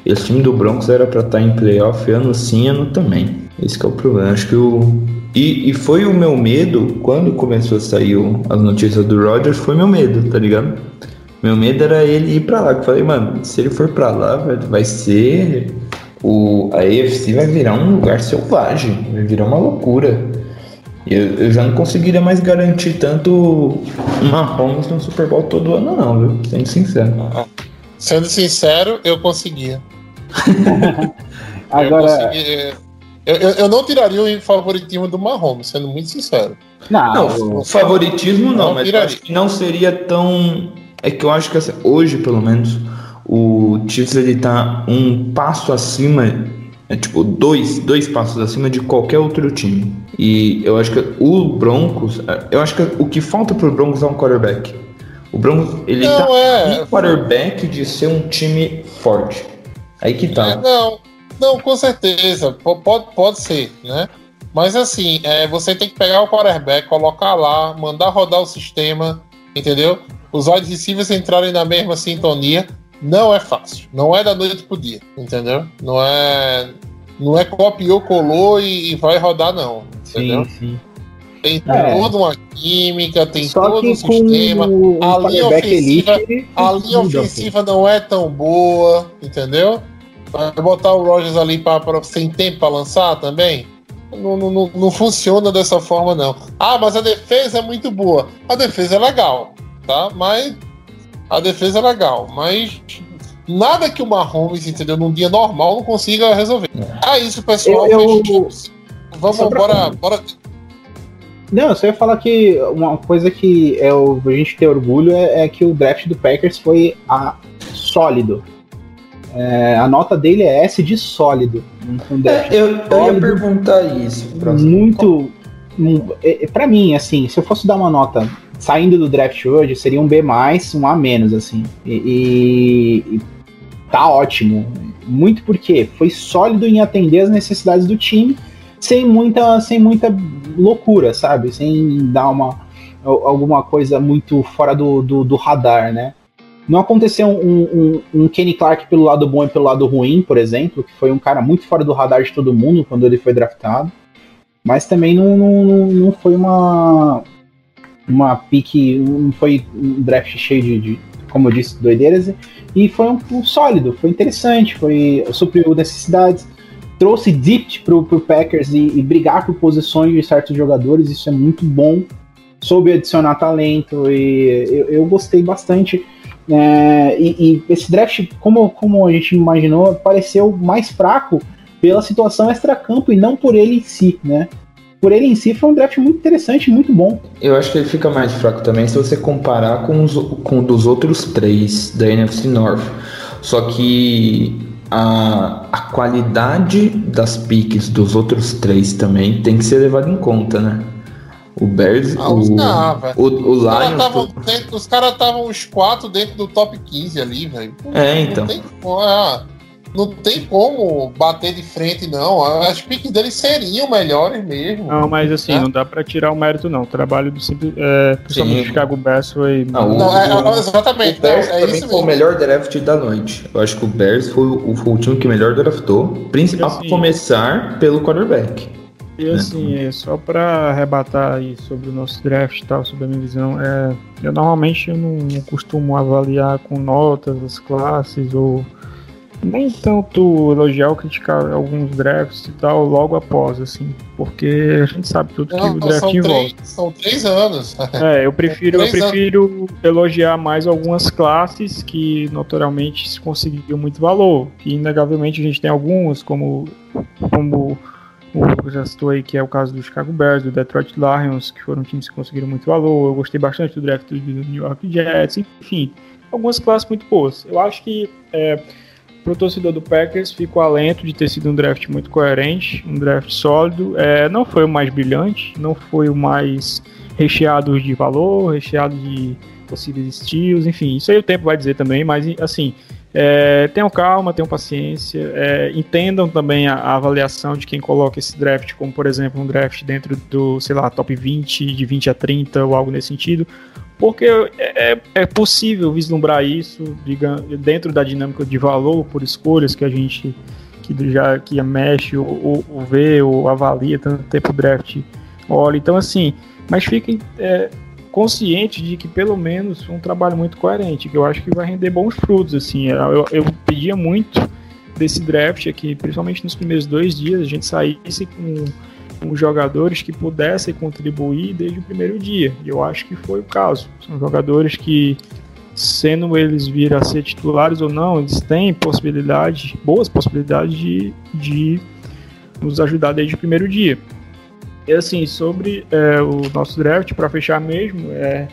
Speaker 7: Esse time do Broncos era pra estar em playoff ano sim, ano também. Esse que é o problema. Acho que o. E, e foi o meu medo, quando começou a sair o- as notícias do Rodgers, foi meu medo, tá ligado? Meu medo era ele ir pra lá. que Eu falei, mano, se ele for pra lá, velho, vai ser. O, a AFC vai virar um lugar selvagem, vai virar uma loucura. Eu, eu já não conseguiria mais garantir tanto uma Holmes no Super Bowl todo ano, não, viu? Sendo sincero.
Speaker 3: Sendo sincero, eu conseguia.
Speaker 5: Agora,
Speaker 3: Eu, consegui- eu, eu- eu não tiraria o favoritismo do Mahomes, sendo muito sincero.
Speaker 5: não,
Speaker 7: Não, o favoritismo não,
Speaker 3: Não
Speaker 7: mas eu
Speaker 3: viraria.
Speaker 7: acho que não seria tão. É que eu acho que assim, hoje, pelo menos, o Chiefs ele tá um passo acima, é tipo dois, dois passos acima de qualquer outro time. E eu acho que o Broncos, eu acho que o que falta pro Broncos é um quarterback. O Broncos ele
Speaker 3: Não,
Speaker 7: tá
Speaker 3: é.
Speaker 7: um quarterback de ser um time forte. Aí que
Speaker 3: É,
Speaker 7: tá.
Speaker 3: não, não, com certeza. P- Pode, pode ser, né? Mas assim, é, você tem que pegar o quarterback, colocar lá, mandar rodar o sistema, entendeu? Os wide receivers entrarem na mesma sintonia. Não é fácil. Não é da noite pro dia, entendeu? Não é. Não é copiou, colou e, e vai rodar, não. Entendeu?
Speaker 6: Sim, sim.
Speaker 3: Tem
Speaker 5: É.
Speaker 3: toda uma química, tem
Speaker 5: só
Speaker 3: todo um sistema. A linha ofensiva-
Speaker 5: elite,
Speaker 3: A linha ofensiva não é tão boa, entendeu? Vai botar o Rogers ali pra, pra- sem tempo pra lançar também? Não, não, não, funciona dessa forma, não. Ah, mas a defesa é muito boa. A defesa é legal, tá? Mas. A defesa é legal, mas. Nada que o Mahomes, entendeu? Num dia normal não consiga resolver. É isso, pessoal.
Speaker 5: Eu- eu-.
Speaker 3: Vamos, bora, bora.
Speaker 5: Não, eu só ia falar que uma coisa que é o, a gente tem orgulho é, é que o draft do Packers foi a, sólido. É, a nota dele é S de sólido. Um, um draft
Speaker 7: É, eu, eu ia
Speaker 5: sólido,
Speaker 7: perguntar isso.
Speaker 5: muito. Um, é, é, pra mim, assim, se eu fosse dar uma nota saindo do draft hoje, seria um B, um A menos, assim. E, e- e tá ótimo. Muito porque foi sólido em atender as necessidades do time, sem muita, sem muita loucura, sabe? Sem dar uma al- alguma coisa muito fora do, do, do radar, né? Não aconteceu um, um, um Kenny Clark pelo lado bom e pelo lado ruim, por exemplo, que foi um cara muito fora do radar de todo mundo quando ele foi draftado. Mas também não, não, não- foi uma uma pique, não foi um draft cheio de, de, como eu disse, doideiras. E foi um, um sólido, foi interessante, foi supriu necessidades, trouxe depth pro, pro Packers e, e brigar por posições de certos jogadores, isso é muito bom. Soube adicionar talento e eu, eu gostei bastante. É, e, e esse draft, como, como a gente imaginou, pareceu mais fraco pela situação extracampo e não por ele em si, né? Por ele em si foi um draft muito interessante, muito bom.
Speaker 7: Eu acho que ele fica mais fraco também se você comparar com os com dos outros três da NFC North. Só que a, a qualidade das piques dos outros três também tem que ser levada em conta, né? O Bears,
Speaker 3: Ah,
Speaker 7: o,
Speaker 3: os- velho.
Speaker 7: o, o
Speaker 3: Os caras
Speaker 7: Lions.
Speaker 3: tavam dentro- Os caras estavam os quatro dentro do top 15 ali, velho.
Speaker 7: É, então.
Speaker 3: Não tem, ah, não tem como bater de frente, não. As piques deles seriam melhores mesmo.
Speaker 6: Não, mas assim,
Speaker 3: É?
Speaker 6: não dá pra tirar o mérito, não. O trabalho do simples. É, principalmente
Speaker 7: Sim.
Speaker 6: o Chicago Bears foi.
Speaker 7: Ah, o-
Speaker 3: Não, é, é, exatamente.
Speaker 7: O Bears
Speaker 3: não, é
Speaker 7: também
Speaker 3: isso
Speaker 7: foi o melhor draft da noite. Eu acho que o Bears foi o, foi o time que melhor draftou, principalmente
Speaker 6: Assim-
Speaker 7: começar pelo quarterback.
Speaker 6: E assim, é, só pra arrebatar aí sobre o nosso draft e tal, sobre a minha visão, é, eu normalmente eu não, não costumo avaliar com notas as classes ou nem tanto elogiar ou criticar alguns drafts e tal logo após, assim, porque a gente sabe tudo que
Speaker 3: Não,
Speaker 6: o draft
Speaker 3: são,
Speaker 6: envolve.
Speaker 3: três, são três anos.
Speaker 6: É, eu prefiro, eu
Speaker 3: anos.
Speaker 6: prefiro elogiar mais algumas classes que notoriamente se conseguiu muito valor. Que inegavelmente a gente tem alguns, como, como o já citou aí, que é o caso do Chicago Bears, do Detroit Lions, que foram times que conseguiram muito valor. Eu gostei bastante do draft do New York Jets, enfim, algumas classes muito boas. Eu acho que é, pro torcedor do Packers fica o alento de ter sido um draft muito coerente, um draft sólido. É, não foi o mais brilhante, não foi o mais recheado de valor, recheado de possíveis estilos, enfim, isso aí o tempo vai dizer também, mas assim, é, tenham calma, tenham paciência, é, entendam também a, a avaliação de quem coloca esse draft, como por exemplo um draft dentro do, sei lá, top 20, de 20 a 30 ou algo nesse sentido, porque é, é, é possível vislumbrar isso diga, dentro da dinâmica de valor por escolhas que a gente que já que mexe ou, ou vê ou avalia tanto tempo o draft olha. Então, assim, mas fiquem é, conscientes de que pelo menos um trabalho muito coerente, que eu acho que vai render bons frutos. Assim, eu, eu pedia muito desse draft aqui, principalmente nos primeiros dois dias, a gente saísse com, com jogadores que pudessem contribuir desde o primeiro dia. E eu acho que foi o caso. São jogadores que sendo eles vir a ser titulares ou não, eles têm possibilidade, boas possibilidades de, de nos ajudar desde o primeiro dia. E assim, sobre é, o nosso draft, para fechar mesmo, é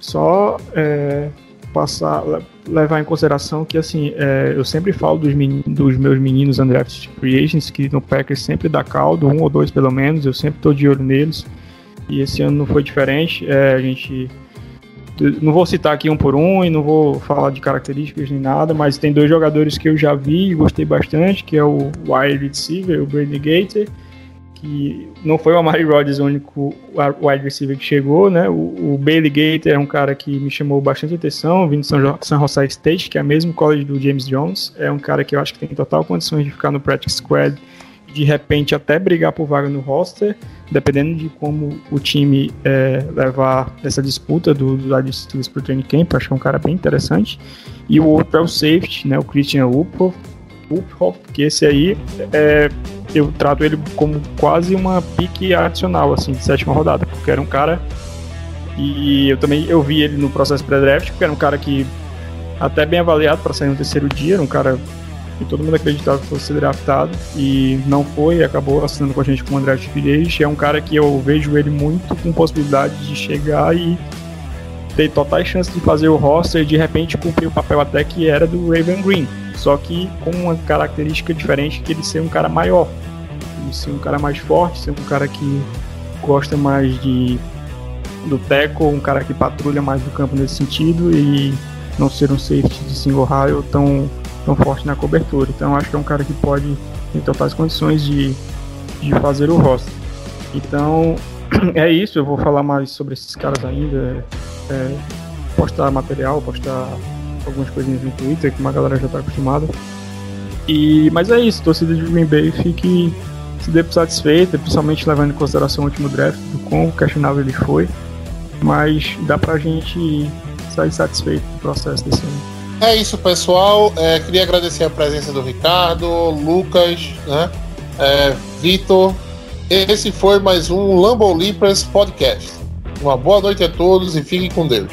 Speaker 6: só é, passar, levar em consideração que assim, é, eu sempre falo dos, dos meus meninos undrafted agents, que no Packers sempre dá caldo, um ou dois pelo menos, eu sempre estou de olho neles. E esse ano não foi diferente. É, a gente não vou citar aqui um por um e não vou falar de características nem nada, mas tem dois jogadores que eu já vi e gostei bastante, que é o wide receiver, o Brady Gator, que não foi o Amari Rodgers o único wide receiver que chegou, né? O, o Bailey Gator é um cara que me chamou bastante atenção, vindo de São, San Jose State, que é o mesmo college do James Jones. É um cara que eu acho que tem total condições de ficar no practice squad de repente até brigar por vaga no roster, dependendo de como o time é, levar essa disputa do, do Wide Steelers pro training camp, acho que é um cara bem interessante. E o outro é o safety, né, o Christian Uphoff, Uphoff que esse aí é, eu trato ele como quase uma pique adicional, assim, de sétima rodada, porque era um cara e eu também eu vi ele no processo pré-draft, porque era um cara que até bem avaliado para sair no terceiro dia, era um cara que todo mundo acreditava que fosse ser draftado e não foi, acabou assinando com a gente como André Free É um cara que eu vejo ele muito com possibilidade de chegar e ter totais chances de fazer o roster e de repente cumprir o papel até que era do Raven Green, só que com uma característica diferente que ele ser um cara maior, ele ser um cara mais forte, ser um cara que gosta mais de do teco, um cara que patrulha mais do campo nesse sentido e não ser um safety de single rail tão tão forte na cobertura. Então acho que é um cara que pode ter totais condições de, de fazer o roster. Então é isso, eu vou falar mais sobre esses caras ainda. É, postar material, postar algumas coisinhas no Twitter que uma galera já está acostumada. E, mas é isso, torcida de Green Bay fique se dê satisfeita, principalmente levando em consideração o último draft, do quão questionável ele foi. Mas dá pra gente sair satisfeito do processo desse ano.
Speaker 3: É isso, pessoal. É, queria agradecer a presença do Ricardo, Lucas, né? É, Vitor. Esse foi mais um Lambo Podcast. Uma boa noite a todos e fiquem com Deus.